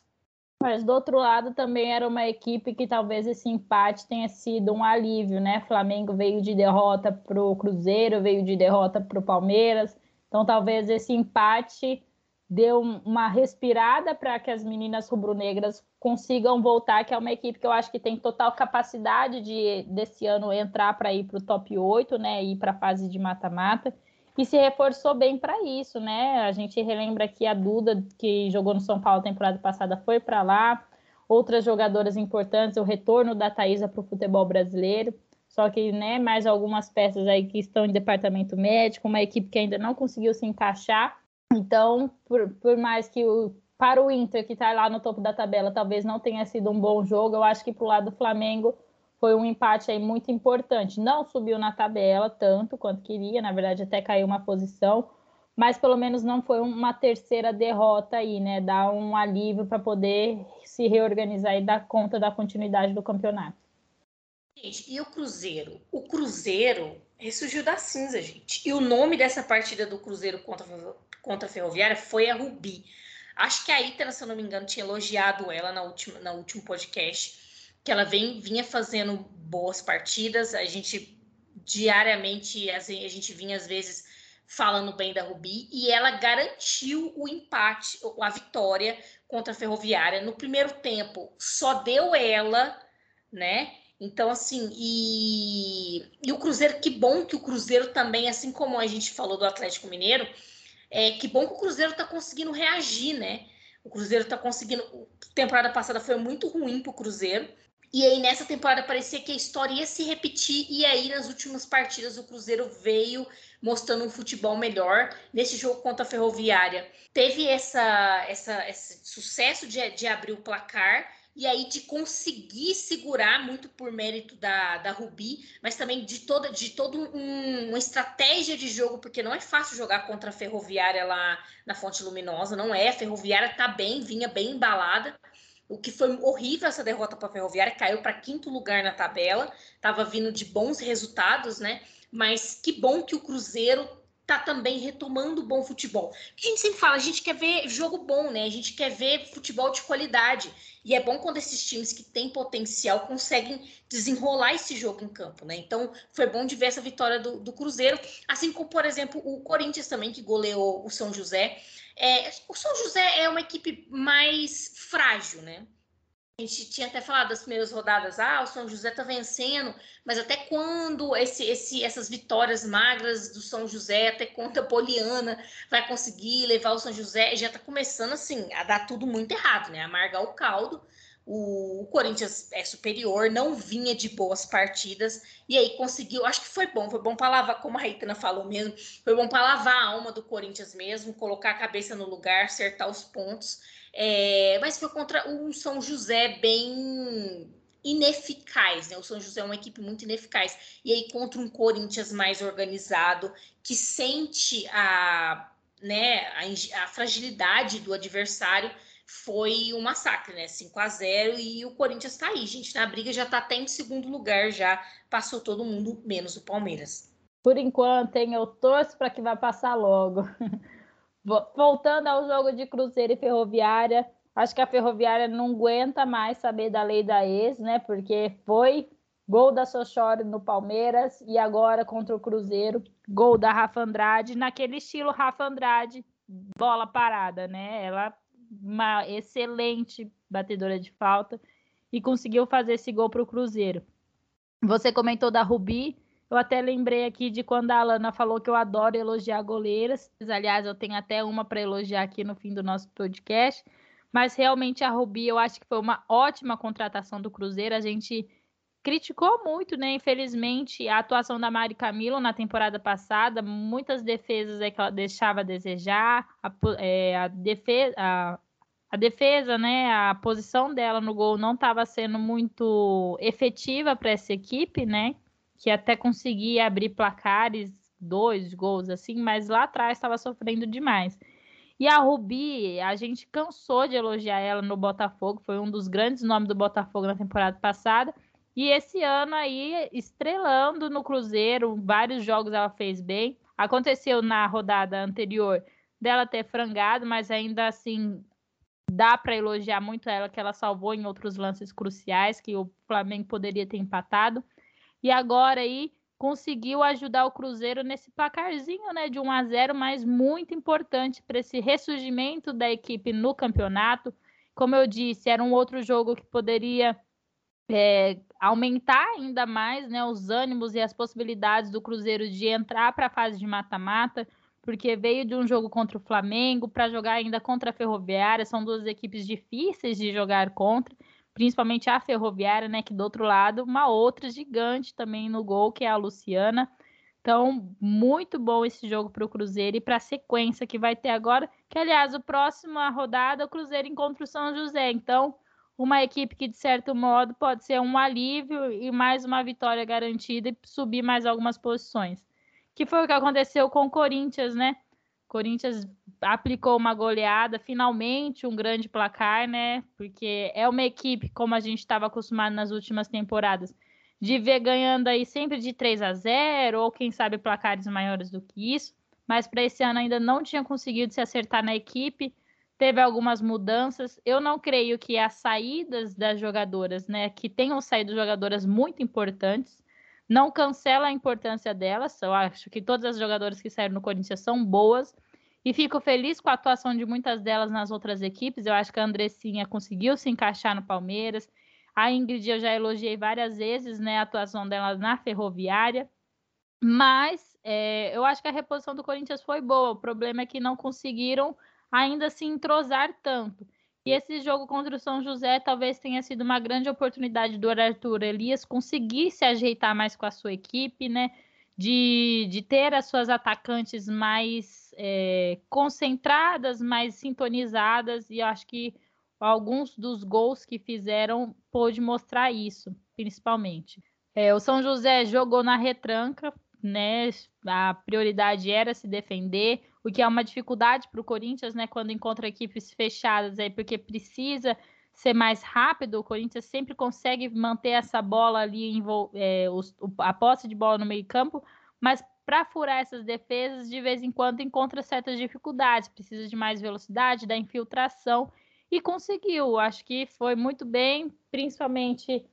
Mas do outro lado também era uma equipe que talvez esse empate tenha sido um alívio, né? Flamengo veio de derrota para o Cruzeiro, veio de derrota para o Palmeiras. Então talvez esse empate deu uma respirada para que as meninas rubro-negras consigam voltar, que é uma equipe que eu acho que tem total capacidade de desse ano entrar para ir para o top 8, né? Ir para a fase de mata-mata e se reforçou bem para isso, né? A gente relembra que a Duda, que jogou no São Paulo temporada passada, foi para lá. Outras jogadoras importantes, o retorno da Thaisa para o futebol brasileiro. Só que, né, mais algumas peças aí que estão em departamento médico, uma equipe que ainda não conseguiu se encaixar. Então, por, por mais que o, para o Inter, que está lá no topo da tabela, talvez não tenha sido um bom jogo, eu acho que para o lado do Flamengo foi um empate aí muito importante. Não subiu na tabela tanto quanto queria, na verdade até caiu uma posição, mas pelo menos não foi uma terceira derrota aí, né? Dar um alívio para poder se reorganizar e dar conta da continuidade do campeonato. Gente, e o Cruzeiro? O Cruzeiro ressurgiu da cinza, gente. E o nome dessa partida do Cruzeiro contra, contra a Ferroviária foi a Rubi. Acho que a Ítala, se eu não me engano, tinha elogiado ela na última, no último podcast que ela vem, vinha fazendo boas partidas. A gente diariamente, a gente vinha às vezes falando bem da Rubi e ela garantiu o empate, a vitória contra a Ferroviária no primeiro tempo. Só deu ela, né? Então, assim, e, e o Cruzeiro, que bom que o Cruzeiro também, assim como a gente falou do Atlético Mineiro, é que bom que o Cruzeiro está conseguindo reagir, né? O Cruzeiro está conseguindo. Temporada passada foi muito ruim para o Cruzeiro. E aí, nessa temporada, parecia que a história ia se repetir. E aí, nas últimas partidas, o Cruzeiro veio mostrando um futebol melhor. Nesse jogo contra a Ferroviária, teve essa, essa, esse sucesso de, de abrir o placar. E aí, de conseguir segurar, muito por mérito da, da Rubi, mas também de toda de toda um, uma estratégia de jogo, porque não é fácil jogar contra a Ferroviária lá na Fonte Luminosa, não é. A Ferroviária tá bem, vinha bem embalada o que foi horrível essa derrota para a Ferroviária, caiu para quinto lugar na tabela, estava vindo de bons resultados, né? Mas que bom que o Cruzeiro tá também retomando bom futebol. A gente sempre fala, a gente quer ver jogo bom, né? A gente quer ver futebol de qualidade. E é bom quando esses times que têm potencial conseguem desenrolar esse jogo em campo, né? Então, foi bom de ver essa vitória do, do Cruzeiro, assim como, por exemplo, o Corinthians também, que goleou o São José. É, o São José é uma equipe mais frágil, né? A gente tinha até falado das primeiras rodadas, ah, o São José tá vencendo, mas até quando esse, esse, essas vitórias magras do São José, até quando a Poliana vai conseguir levar o São José, já tá começando assim a dar tudo muito errado, né? Amargar o caldo. O, Corinthians é superior, não vinha de boas partidas, e aí conseguiu, acho que foi bom, foi bom para lavar, como a Reitana falou mesmo, foi bom para lavar a alma do Corinthians mesmo, colocar a cabeça no lugar, acertar os pontos. É, mas foi contra um São José bem ineficaz, né? O São José é uma equipe muito ineficaz. E aí contra um Corinthians mais organizado, que sente a, né, a, a fragilidade do adversário foi um massacre, né? 5 a 0 e o Corinthians tá aí, gente. Na briga já tá até em segundo lugar, já passou todo mundo, menos o Palmeiras. Por enquanto, hein? Eu torço para que vá passar logo. Voltando ao jogo de Cruzeiro e Ferroviária, acho que a Ferroviária não aguenta mais saber da lei da ex, né? Porque foi gol da Sochore no Palmeiras e agora contra o Cruzeiro, gol da Rafa Andrade, naquele estilo Rafa Andrade, bola parada, né? Ela uma excelente batedora de falta e conseguiu fazer esse gol para o Cruzeiro. Você comentou da Rubi, eu até lembrei aqui de quando a Alana falou que eu adoro elogiar goleiras. Aliás, eu tenho até uma para elogiar aqui no fim do nosso podcast. mas realmente a Rubi eu acho que foi uma ótima contratação do Cruzeiro. A gente criticou muito, né? Infelizmente, a atuação da Mari Camilo na temporada passada, muitas defesas é que ela deixava a desejar, a, é, a defesa, a, a, defesa, né? A posição dela no gol não estava sendo muito efetiva para essa equipe, né? Que até conseguia abrir placares, dois gols assim, mas lá atrás estava sofrendo demais. E a Rubi, a gente cansou de elogiar ela no Botafogo, foi um dos grandes nomes do Botafogo na temporada passada. E esse ano aí, estrelando no Cruzeiro, vários jogos ela fez bem. Aconteceu na rodada anterior dela ter frangado, mas ainda assim dá para elogiar muito ela, que ela salvou em outros lances cruciais, que o Flamengo poderia ter empatado. E agora aí conseguiu ajudar o Cruzeiro nesse placarzinho né, de 1 a 0, mas muito importante para esse ressurgimento da equipe no campeonato. Como eu disse, era um outro jogo que poderia é, aumentar ainda mais né, os ânimos e as possibilidades do Cruzeiro de entrar para a fase de mata-mata, porque veio de um jogo contra o Flamengo para jogar ainda contra a Ferroviária, são duas equipes difíceis de jogar contra, principalmente a Ferroviária, né, que do outro lado, uma outra gigante também no gol, que é a Luciana. Então, muito bom esse jogo para o Cruzeiro e para a sequência que vai ter agora, que aliás, o próximo rodada, o Cruzeiro encontra o São José. Então, uma equipe que, de certo modo, pode ser um alívio e mais uma vitória garantida e subir mais algumas posições. Que foi o que aconteceu com o Corinthians, né? Corinthians aplicou uma goleada, finalmente um grande placar, né? Porque é uma equipe, como a gente estava acostumado nas últimas temporadas, de ver ganhando aí sempre de 3 a 0 ou quem sabe placares maiores do que isso. Mas para esse ano ainda não tinha conseguido se acertar na equipe teve algumas mudanças. Eu não creio que as saídas das jogadoras, né, que tenham saído jogadoras muito importantes, não cancela a importância delas. Eu acho que todas as jogadoras que saíram no Corinthians são boas. E fico feliz com a atuação de muitas delas nas outras equipes. Eu acho que a Andressinha conseguiu se encaixar no Palmeiras. A Ingrid eu já elogiei várias vezes né, a atuação dela na Ferroviária. Mas é, eu acho que a reposição do Corinthians foi boa. O problema é que não conseguiram ainda se entrosar tanto. E esse jogo contra o São José talvez tenha sido uma grande oportunidade do Arthur Elias conseguir se ajeitar mais com a sua equipe, né? De, de ter as suas atacantes mais é, concentradas, mais sintonizadas, e acho que alguns dos gols que fizeram pôde mostrar isso, principalmente. É, o São José jogou na retranca, né? A prioridade era se defender, o que é uma dificuldade para o Corinthians, né? Quando encontra equipes fechadas aí, porque precisa ser mais rápido. O Corinthians sempre consegue manter essa bola ali, é, os, a posse de bola no meio-campo, mas para furar essas defesas, de vez em quando encontra certas dificuldades, precisa de mais velocidade, da infiltração, e conseguiu. Acho que foi muito bem, principalmente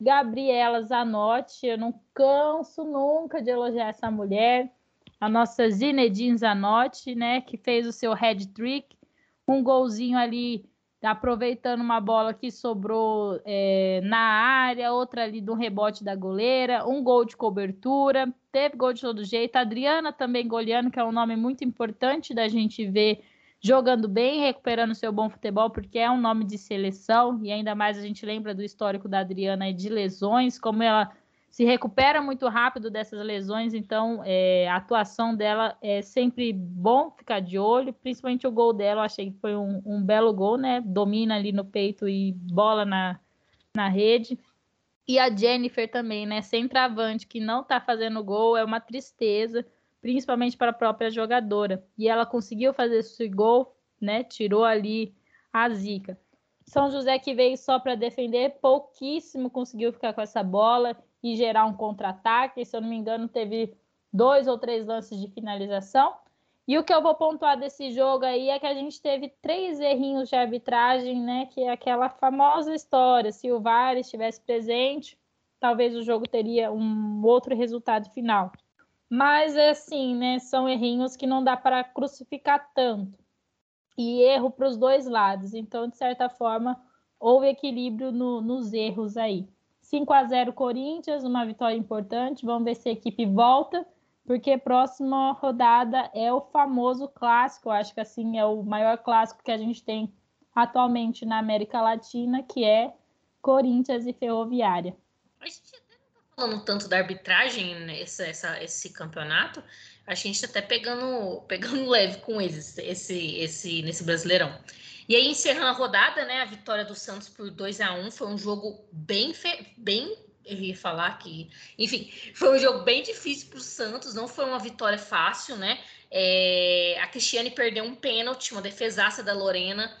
Gabriela Zanotti. Eu não canso nunca de elogiar essa mulher a nossa Zinedine Zanotti, né, que fez o seu head trick, um golzinho ali aproveitando uma bola que sobrou é, na área, outra ali do rebote da goleira, um gol de cobertura, teve gol de todo jeito. A Adriana também goleando, que é um nome muito importante da gente ver jogando bem, recuperando seu bom futebol, porque é um nome de seleção, e ainda mais a gente lembra do histórico da Adriana de lesões, como ela se recupera muito rápido dessas lesões, então é, a atuação dela é sempre bom ficar de olho, principalmente o gol dela, eu achei que foi um, um belo gol, né? Domina ali no peito e bola na, na rede. E a Jennifer também, né? Centravante, que não tá fazendo gol, é uma tristeza, principalmente para a própria jogadora. E ela conseguiu fazer esse gol, né? Tirou ali a zica. São José que veio só para defender, pouquíssimo conseguiu ficar com essa bola e gerar um contra-ataque. Se eu não me engano, teve dois ou três lances de finalização. E o que eu vou pontuar desse jogo aí é que a gente teve três errinhos de arbitragem, né? Que é aquela famosa história. Se o VAR estivesse presente, talvez o jogo teria um outro resultado final. Mas é assim, né? São errinhos que não dá para crucificar tanto. E erro para os dois lados. Então, de certa forma, houve equilíbrio no, nos erros aí. 5 a 0 Corinthians, uma vitória importante. Vamos ver se a equipe volta, porque próxima rodada é o famoso clássico. acho que assim é o maior clássico que a gente tem atualmente na América Latina, que é Corinthians e Ferroviária. A gente até não está falando tanto da arbitragem nesse essa, esse campeonato, a gente está até pegando, pegando leve com eles esse, esse, nesse Brasileirão. E aí, encerrando a rodada, né, a vitória do Santos por 2 a 1 foi um jogo bem, bem eu ia falar que, enfim, foi um jogo bem difícil para o Santos, não foi uma vitória fácil, né? É, a Cristiane perdeu um pênalti, uma defesaça da Lorena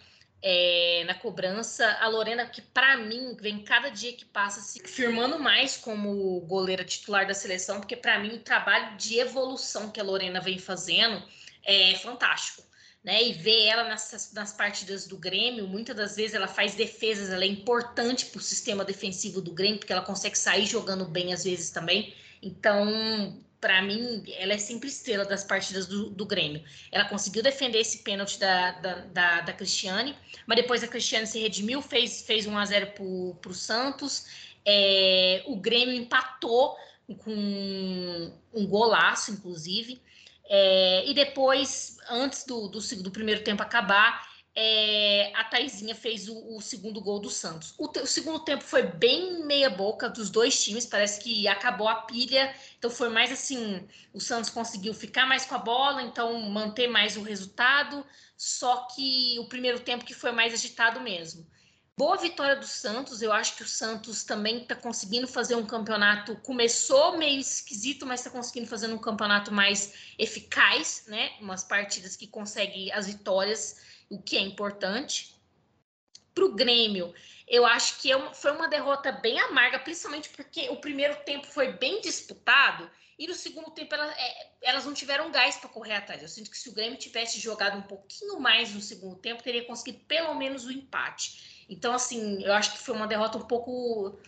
é, na cobrança. A Lorena, que para mim vem cada dia que passa se firmando mais como goleira titular da seleção, porque para mim o trabalho de evolução que a Lorena vem fazendo é fantástico né? E ver ela nas, nas partidas do Grêmio, muitas das vezes ela faz defesas, ela é importante para o sistema defensivo do Grêmio, porque ela consegue sair jogando bem às vezes também. Então, para mim, ela é sempre estrela das partidas do, do Grêmio. Ela conseguiu defender esse pênalti da, da, da, da Cristiane, mas depois a Cristiane se redimiu, fez, fez 1 a 0 para o Santos. É, o Grêmio empatou com um golaço, inclusive. É, e depois, antes do, do, do, primeiro tempo acabar, é, a Taizinha fez o, o, segundo gol do Santos. O, te, o, segundo tempo foi bem meia boca dos dois times, parece que acabou a pilha, então foi mais assim, o Santos conseguiu ficar mais com a bola, então manter mais o resultado, só que o primeiro tempo que foi mais agitado mesmo. Boa vitória do Santos. Eu acho que o Santos também está conseguindo fazer um campeonato. Começou meio esquisito, mas está conseguindo fazer um campeonato mais eficaz, né? Umas partidas que conseguem as vitórias, o que é importante. Para o Grêmio, eu acho que é foi uma derrota bem amarga, principalmente porque o primeiro tempo foi bem disputado e no segundo tempo elas, é, elas não tiveram gás para correr atrás. Eu sinto que se o Grêmio tivesse jogado um pouquinho mais no segundo tempo, teria conseguido pelo menos o empate. Então, assim, eu acho que foi uma derrota um pouco,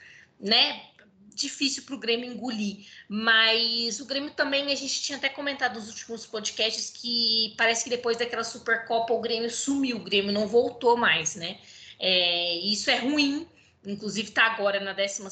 né, difícil para o Grêmio engolir. Mas o Grêmio também, a gente tinha até comentado nos últimos podcasts que parece que depois daquela Supercopa o Grêmio sumiu, o Grêmio não voltou mais, né? É, isso é ruim, inclusive está agora na 12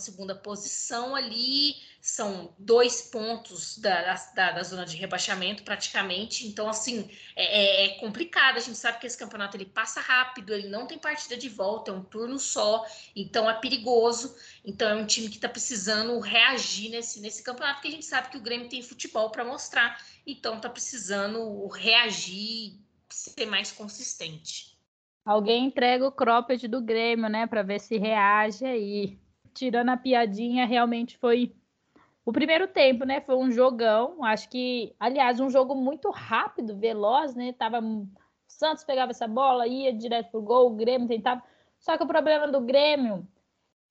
posição ali, são dois pontos da, da, da, zona de rebaixamento praticamente, então assim, é, é, é, complicado, a gente sabe que esse campeonato ele passa rápido, ele não tem partida de volta, é um turno só, então é perigoso, então é um time que está precisando reagir nesse, nesse campeonato, porque a gente sabe que o Grêmio tem futebol para mostrar, então está precisando reagir, ser mais consistente. Alguém entrega o cropped do Grêmio, né, para ver se reage aí. Tirando a piadinha, realmente foi o primeiro tempo, né, foi um jogão. Acho que, aliás, um jogo muito rápido, veloz, né? Tava Santos pegava essa bola, ia direto pro gol, o Grêmio tentava. Só que o problema do Grêmio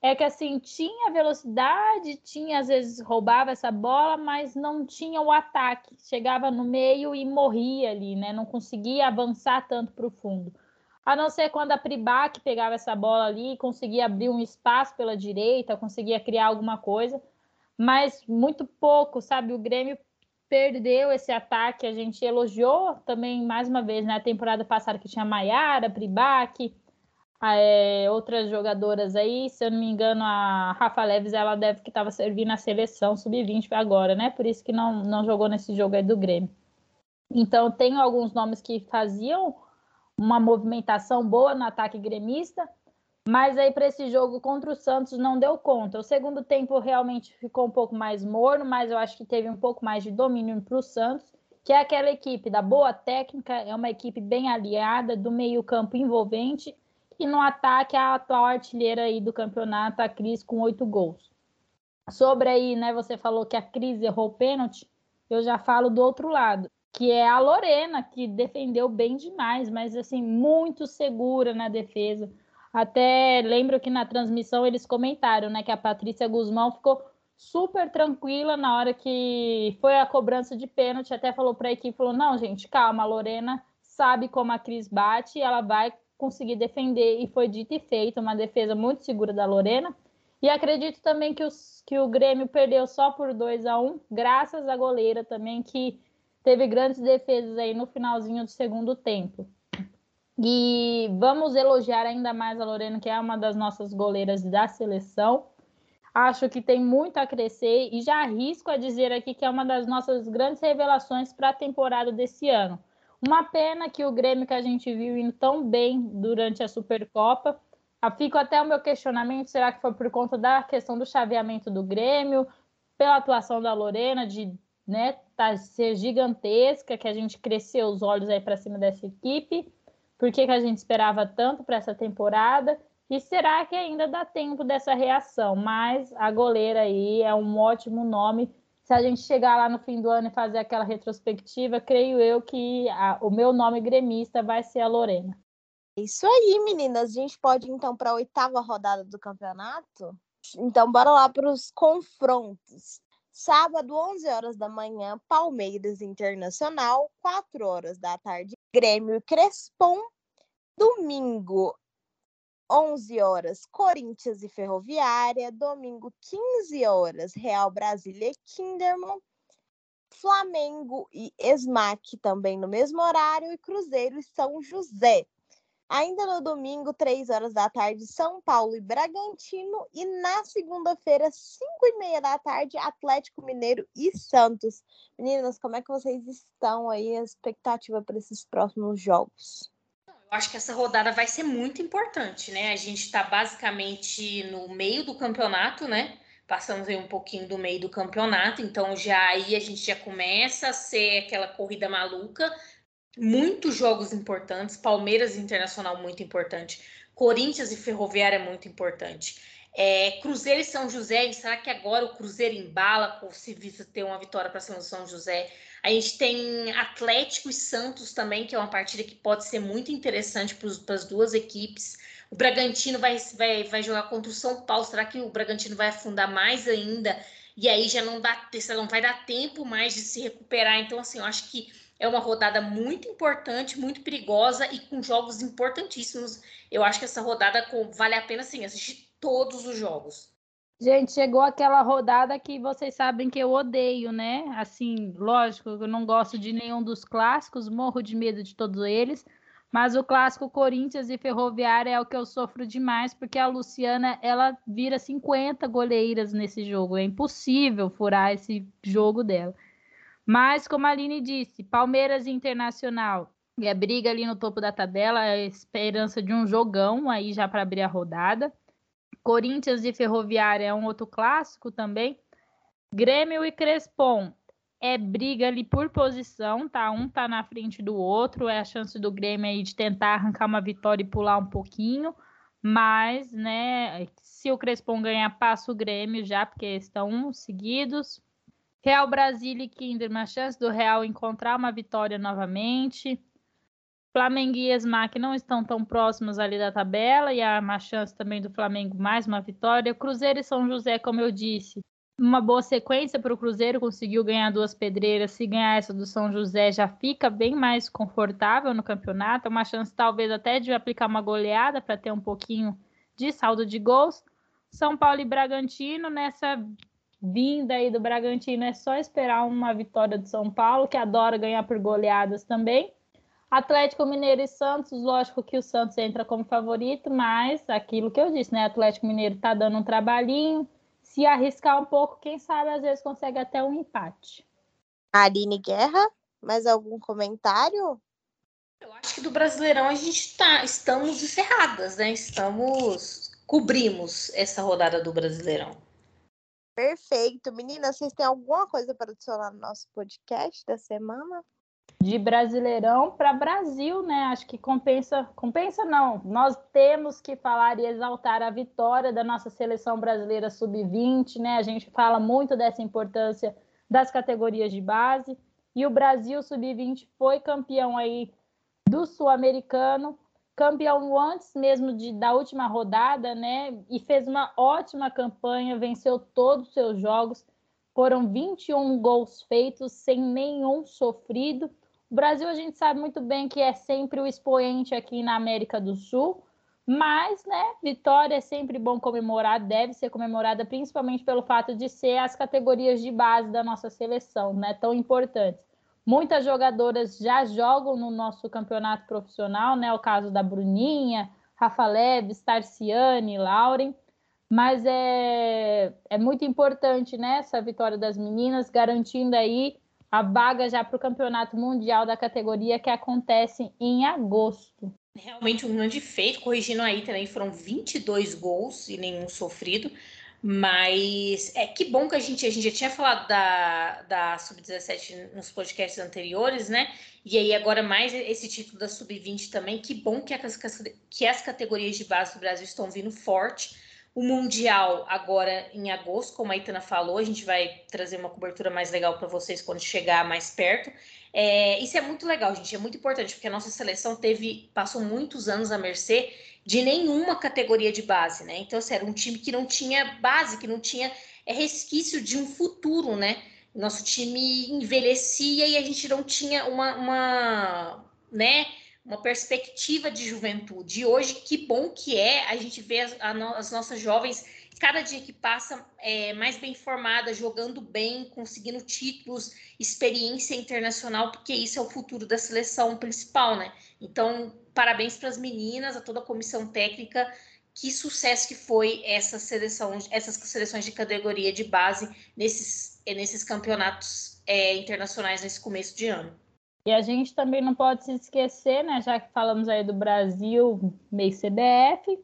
é que assim, tinha velocidade, tinha às vezes roubava essa bola, mas não tinha o ataque. Chegava no meio e morria ali, né? Não conseguia avançar tanto para o fundo a não ser quando a Pribac pegava essa bola ali, conseguia abrir um espaço pela direita, conseguia criar alguma coisa, mas muito pouco, sabe? O Grêmio perdeu esse ataque, a gente elogiou também mais uma vez na né? temporada passada que tinha Maiara, Pribac, é, outras jogadoras aí, se eu não me engano, a Rafa Leves ela deve que estava servindo a seleção sub-20 agora, né? Por isso que não, não jogou nesse jogo aí do Grêmio. Então, tem alguns nomes que faziam uma movimentação boa no ataque gremista, mas aí para esse jogo contra o Santos não deu conta. O segundo tempo realmente ficou um pouco mais morno, mas eu acho que teve um pouco mais de domínio para o Santos, que é aquela equipe da boa técnica, é uma equipe bem aliada, do meio-campo envolvente, e no ataque a atual artilheira aí do campeonato, a Cris, com oito gols. Sobre aí, né, você falou que a Cris errou o pênalti, eu já falo do outro lado que é a Lorena, que defendeu bem demais, mas assim, muito segura na defesa. Até lembro que na transmissão eles comentaram, né, que a Patrícia Guzmão ficou super tranquila na hora que foi a cobrança de pênalti, até falou para a equipe, falou: "Não, gente, calma, a Lorena sabe como a Cris bate e ela vai conseguir defender". E foi dito e feito, uma defesa muito segura da Lorena. E acredito também que, os, que o Grêmio perdeu só por 2 a 1 graças à goleira também, que teve grandes defesas aí no finalzinho do segundo tempo. E vamos elogiar ainda mais a Lorena, que é uma das nossas goleiras da seleção. Acho que tem muito a crescer e já arrisco a dizer aqui que é uma das nossas grandes revelações para a temporada desse ano. Uma pena que o Grêmio que a gente viu indo tão bem durante a Supercopa. Ah, fico até o meu questionamento: será que foi por conta da questão do chaveamento do Grêmio, pela atuação da Lorena, de né, tá, ser gigantesca, que a gente cresceu os olhos aí para cima dessa equipe? Por que, que a gente esperava tanto para essa temporada? E será que ainda dá tempo dessa reação? Mas a goleira aí é um ótimo nome se a gente chegar lá no fim do ano e fazer aquela retrospectiva, creio eu que a, o meu nome gremista vai ser a Lorena. Isso aí, meninas. A gente pode então para a oitava rodada do campeonato? Então, bora lá para os confrontos. Sábado, 11 horas da manhã, Palmeiras Internacional, 4 horas da tarde, Grêmio Crespon. Domingo, 11 horas, Corinthians e Ferroviária. Domingo, 15 horas, Real Brasília e Kinderman. Flamengo e Esmac também no mesmo horário. E Cruzeiro e São José. Ainda no domingo, 3 horas da tarde, São Paulo e Bragantino. E na segunda-feira, 5 e meia da tarde, Atlético Mineiro e Santos. Meninas, como é que vocês estão aí? A expectativa para esses próximos jogos? Eu acho que essa rodada vai ser muito importante, né? A gente está basicamente no meio do campeonato, né? Passamos aí um pouquinho do meio do campeonato, então já aí a gente já começa a ser aquela corrida maluca. Muitos jogos importantes, Palmeiras Internacional muito importante, Corinthians e Ferroviária muito importante. É, Cruzeiro e São José, será que agora o Cruzeiro embala se visa ter uma vitória para São José? A gente tem Atlético e Santos também, que é uma partida que pode ser muito interessante para as duas equipes. O Bragantino vai, vai, vai jogar contra o São Paulo. Será que o Bragantino vai afundar mais ainda? E aí já não dá, não vai dar tempo mais de se recuperar. Então, assim, eu acho que é uma rodada muito importante, muito perigosa e com jogos importantíssimos. Eu acho que essa rodada vale a pena sim, assistir todos os jogos. Gente, chegou aquela rodada que vocês sabem que eu odeio, né? Assim, lógico, eu não gosto de nenhum dos clássicos, morro de medo de todos eles. Mas o clássico Corinthians e Ferroviária é o que eu sofro demais, porque a Luciana, ela vira 50 goleiras nesse jogo. É impossível furar esse jogo dela. Mas, como a Aline disse, Palmeiras Internacional é briga ali no topo da tabela, é a esperança de um jogão aí já para abrir a rodada. Corinthians e Ferroviária é um outro clássico também. Grêmio e Crespon é briga ali por posição, tá? Um tá na frente do outro, é a chance do Grêmio aí de tentar arrancar uma vitória e pular um pouquinho, mas, né, se o Crespon ganhar, passa o Grêmio já, porque estão seguidos. Real Brasília e Kinder, uma chance do Real encontrar uma vitória novamente. Flamengo e Esmac não estão tão próximos ali da tabela e há uma chance também do Flamengo mais uma vitória. Cruzeiro e São José, como eu disse, uma boa sequência para o Cruzeiro, conseguiu ganhar duas pedreiras. Se ganhar essa do São José, já fica bem mais confortável no campeonato. É uma chance, talvez, até de aplicar uma goleada para ter um pouquinho de saldo de gols. São Paulo e Bragantino, nessa vinda aí do Bragantino, é só esperar uma vitória do São Paulo, que adora ganhar por goleadas também. Atlético Mineiro e Santos, lógico que o Santos entra como favorito, mas aquilo que eu disse, né? Atlético Mineiro tá dando um trabalhinho. Se arriscar um pouco, quem sabe às vezes consegue até um empate. Aline Guerra, mais algum comentário? Eu acho que do Brasileirão a gente tá, estamos encerradas, né? Estamos cobrimos essa rodada do Brasileirão. Perfeito. Meninas, vocês têm alguma coisa para adicionar no nosso podcast da semana? de Brasileirão para Brasil, né? Acho que compensa, compensa não. Nós temos que falar e exaltar a vitória da nossa seleção brasileira sub-20, né? A gente fala muito dessa importância das categorias de base e o Brasil sub-20 foi campeão aí do Sul-Americano, campeão antes mesmo de, da última rodada, né? E fez uma ótima campanha, venceu todos os seus jogos. Foram 21 gols feitos sem nenhum sofrido. O Brasil a gente sabe muito bem que é sempre o expoente aqui na América do Sul, mas, né, vitória é sempre bom comemorar, deve ser comemorada principalmente pelo fato de ser as categorias de base da nossa seleção, né, tão importantes. Muitas jogadoras já jogam no nosso campeonato profissional, né, o caso da Bruninha, Rafa Leves, Tarciane, Lauren, mas é, é muito importante, né, essa vitória das meninas, garantindo aí a vaga já para o campeonato mundial da categoria que acontece em agosto. Realmente um grande feito, corrigindo aí também, foram 22 gols e nenhum sofrido. Mas é que bom que a gente, a gente já tinha falado da, da Sub-17 nos podcasts anteriores, né? E aí agora mais esse título da Sub-20 também. Que bom que as, que as categorias de base do Brasil estão vindo forte. O Mundial agora em agosto, como a Itana falou, a gente vai trazer uma cobertura mais legal para vocês quando chegar mais perto. É, isso é muito legal, gente, é muito importante, porque a nossa seleção teve, passou muitos anos à mercê de nenhuma categoria de base, né? Então, assim, era um time que não tinha base, que não tinha é, resquício de um futuro, né? Nosso time envelhecia e a gente não tinha uma, uma né? uma perspectiva de juventude. E hoje, que bom que é a gente ver as, as nossas jovens, cada dia que passa, é, mais bem formadas, jogando bem, conseguindo títulos, experiência internacional, porque isso é o futuro da seleção principal, né? Então, parabéns para as meninas, a toda a comissão técnica. Que sucesso que foi essa seleção, essas seleções de categoria de base nesses, nesses campeonatos é, internacionais nesse começo de ano. E a gente também não pode se esquecer, né, já que falamos aí do Brasil, meio CBF,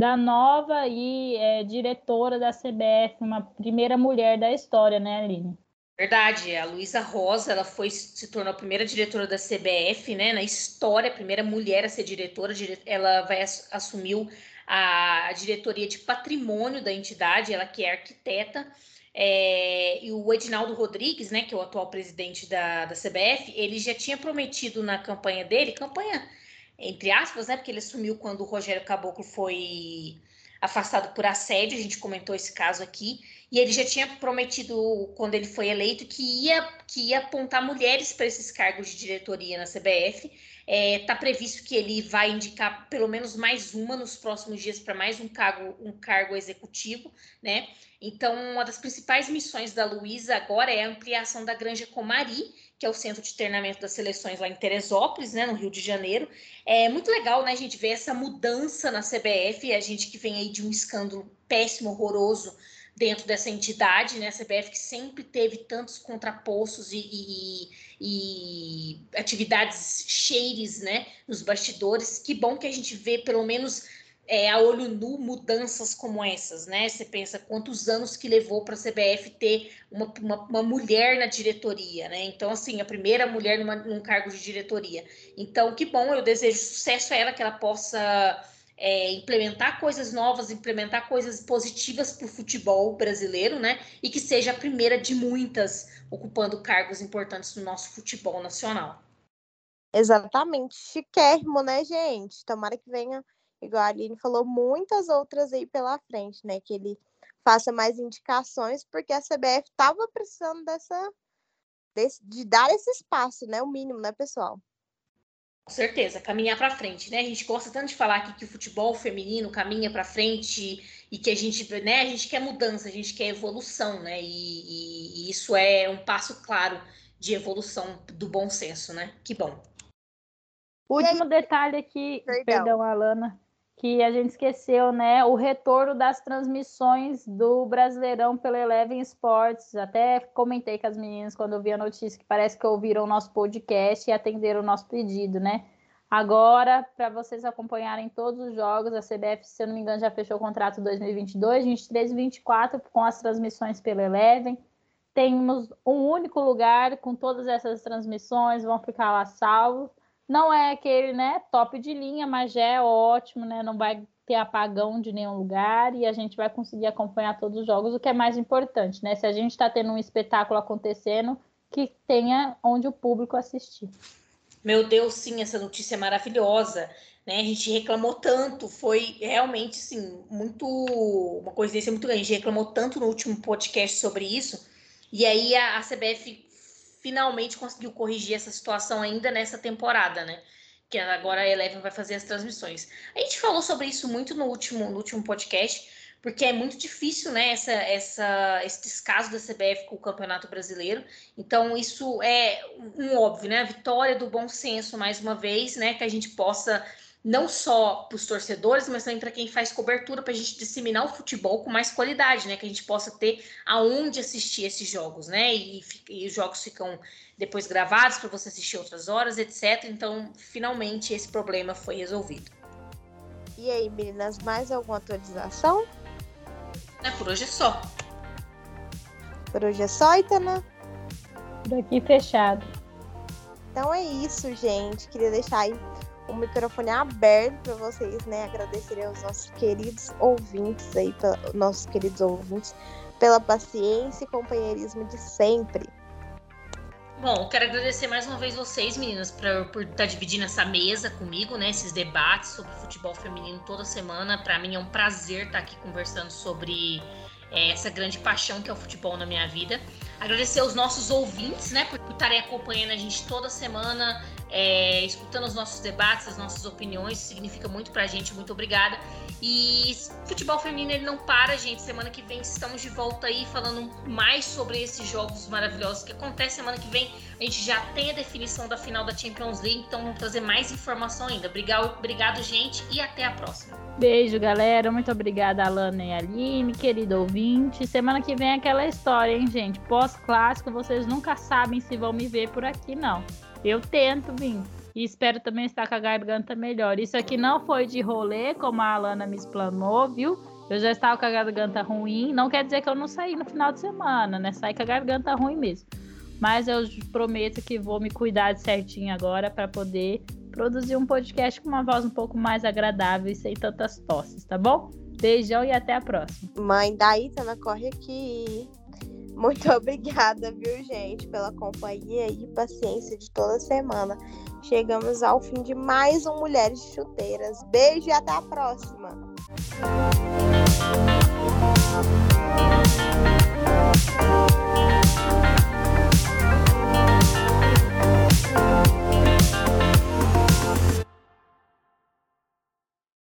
da nova e é, diretora da CBF, uma primeira mulher da história, né, Aline? Verdade, a Luísa Rosa, ela foi se tornou a primeira diretora da CBF, né, na história, a primeira mulher a ser diretora, ela vai assumiu a diretoria de patrimônio da entidade, ela que é arquiteta, é, e o Edinaldo Rodrigues, né, que é o atual presidente da, da CBF, ele já tinha prometido na campanha dele, campanha entre aspas, né, porque ele assumiu quando o Rogério Caboclo foi afastado por assédio, a gente comentou esse caso aqui, e ele já tinha prometido, quando ele foi eleito, que ia, que ia apontar mulheres para esses cargos de diretoria na CBF. Está é, tá previsto que ele vai indicar pelo menos mais uma nos próximos dias para mais um cargo, um cargo executivo, né? Então, uma das principais missões da Luísa agora é a ampliação da Granja Comari, que é o centro de treinamento das seleções lá em Teresópolis, né, no Rio de Janeiro. É muito legal, né, a gente ver essa mudança na CBF, a gente que vem aí de um escândalo péssimo, horroroso dentro dessa entidade, né, a CBF que sempre teve tantos contrapostos e, e, e atividades cheires, né, nos bastidores. Que bom que a gente vê pelo menos é, a olho nu mudanças como essas, né? Você pensa quantos anos que levou para a CBF ter uma, uma, uma, mulher na diretoria, né? Então, assim, a primeira mulher numa, num cargo de diretoria. Então, que bom, eu desejo sucesso a ela, que ela possa é, implementar coisas novas, implementar coisas positivas para o futebol brasileiro, né? E que seja a primeira de muitas ocupando cargos importantes no nosso futebol nacional. Exatamente, chiquérrimo, né, gente? Tomara que venha igual a Aline falou, muitas outras aí pela frente, né? Que ele faça mais indicações, porque a CBF estava precisando dessa desse, de dar esse espaço, né? O mínimo, né, pessoal? Com certeza, caminhar para frente, né? A gente gosta tanto de falar aqui que o futebol feminino caminha para frente e que a gente, né? A gente quer mudança, a gente quer evolução, né? E, e, e isso é um passo claro de evolução do bom senso, né? Que bom. Último detalhe aqui, perdão, perdão Alana, que a gente esqueceu, né? O retorno das transmissões do Brasileirão pelo Eleven Sports. Até comentei com as meninas quando eu vi a notícia que parece que ouviram o nosso podcast e atenderam o nosso pedido, né? Agora, para vocês acompanharem todos os jogos, a CBF, se eu não me engano, já fechou o contrato 2022, 23 e 24 com as transmissões pelo Eleven. Temos um único lugar com todas essas transmissões, vão ficar lá salvos. Não é aquele, né, top de linha, mas já é ótimo, né? Não vai ter apagão de nenhum lugar e a gente vai conseguir acompanhar todos os jogos, o que é mais importante, né? Se a gente está tendo um espetáculo acontecendo, que tenha onde o público assistir. Meu Deus, sim, essa notícia é maravilhosa. Né? A gente reclamou tanto, foi realmente assim, muito uma coincidência muito grande. A gente reclamou tanto no último podcast sobre isso. E aí a, a CBF finalmente conseguiu corrigir essa situação ainda nessa temporada, né? Que agora a Eleven vai fazer as transmissões. A gente falou sobre isso muito no último, no último podcast, porque é muito difícil, né, essa, essa, esse descaso da CBF com o Campeonato Brasileiro. Então, isso é um óbvio, né? A vitória do bom senso, mais uma vez, né? Que a gente possa não só para os torcedores, mas também para quem faz cobertura, para a gente disseminar o futebol com mais qualidade, né? Que a gente possa ter aonde assistir esses jogos, né? E, e os jogos ficam depois gravados para você assistir outras horas, etc. Então, finalmente, esse problema foi resolvido. E aí, meninas, mais alguma atualização? É, por hoje é só. Por hoje é só, Itana? Por aqui fechado. Então é isso, gente. Queria deixar aí o microfone aberto para vocês, né? Agradecer aos nossos queridos ouvintes aí, nossos queridos ouvintes, pela paciência e companheirismo de sempre. Bom, quero agradecer mais uma vez vocês, meninas, pra, por estar tá dividindo essa mesa comigo, né? Esses debates sobre futebol feminino toda semana. Para mim é um prazer estar tá aqui conversando sobre é, essa grande paixão que é o futebol na minha vida. Agradecer aos nossos ouvintes, né, por estarem acompanhando a gente toda semana, é, escutando os nossos debates, as nossas opiniões, significa muito pra gente, muito obrigada. E futebol feminino ele não para, gente. Semana que vem estamos de volta aí falando mais sobre esses jogos maravilhosos que acontecem semana que vem. A gente já tem a definição da final da Champions League, então vamos trazer mais informação ainda. Obrigado, obrigado gente, e até a próxima. Beijo, galera. Muito obrigada, Alana e Aline, querido ouvinte. Semana que vem é aquela história, hein, gente? Pós-clássico, vocês nunca sabem se vão me ver por aqui, não. Eu tento vir. E espero também estar com a garganta melhor. Isso aqui não foi de rolê, como a Alana me explanou, viu? Eu já estava com a garganta ruim. Não quer dizer que eu não saí no final de semana, né? Saí com a garganta ruim mesmo. Mas eu prometo que vou me cuidar de certinho agora para poder produzir um podcast com uma voz um pouco mais agradável e sem tantas tosses, tá bom? Beijão e até a próxima. Mãe da Itana, corre aqui. Muito obrigada, viu, gente, pela companhia e paciência de toda semana. Chegamos ao fim de mais um Mulheres Chuteiras. Beijo e até a próxima!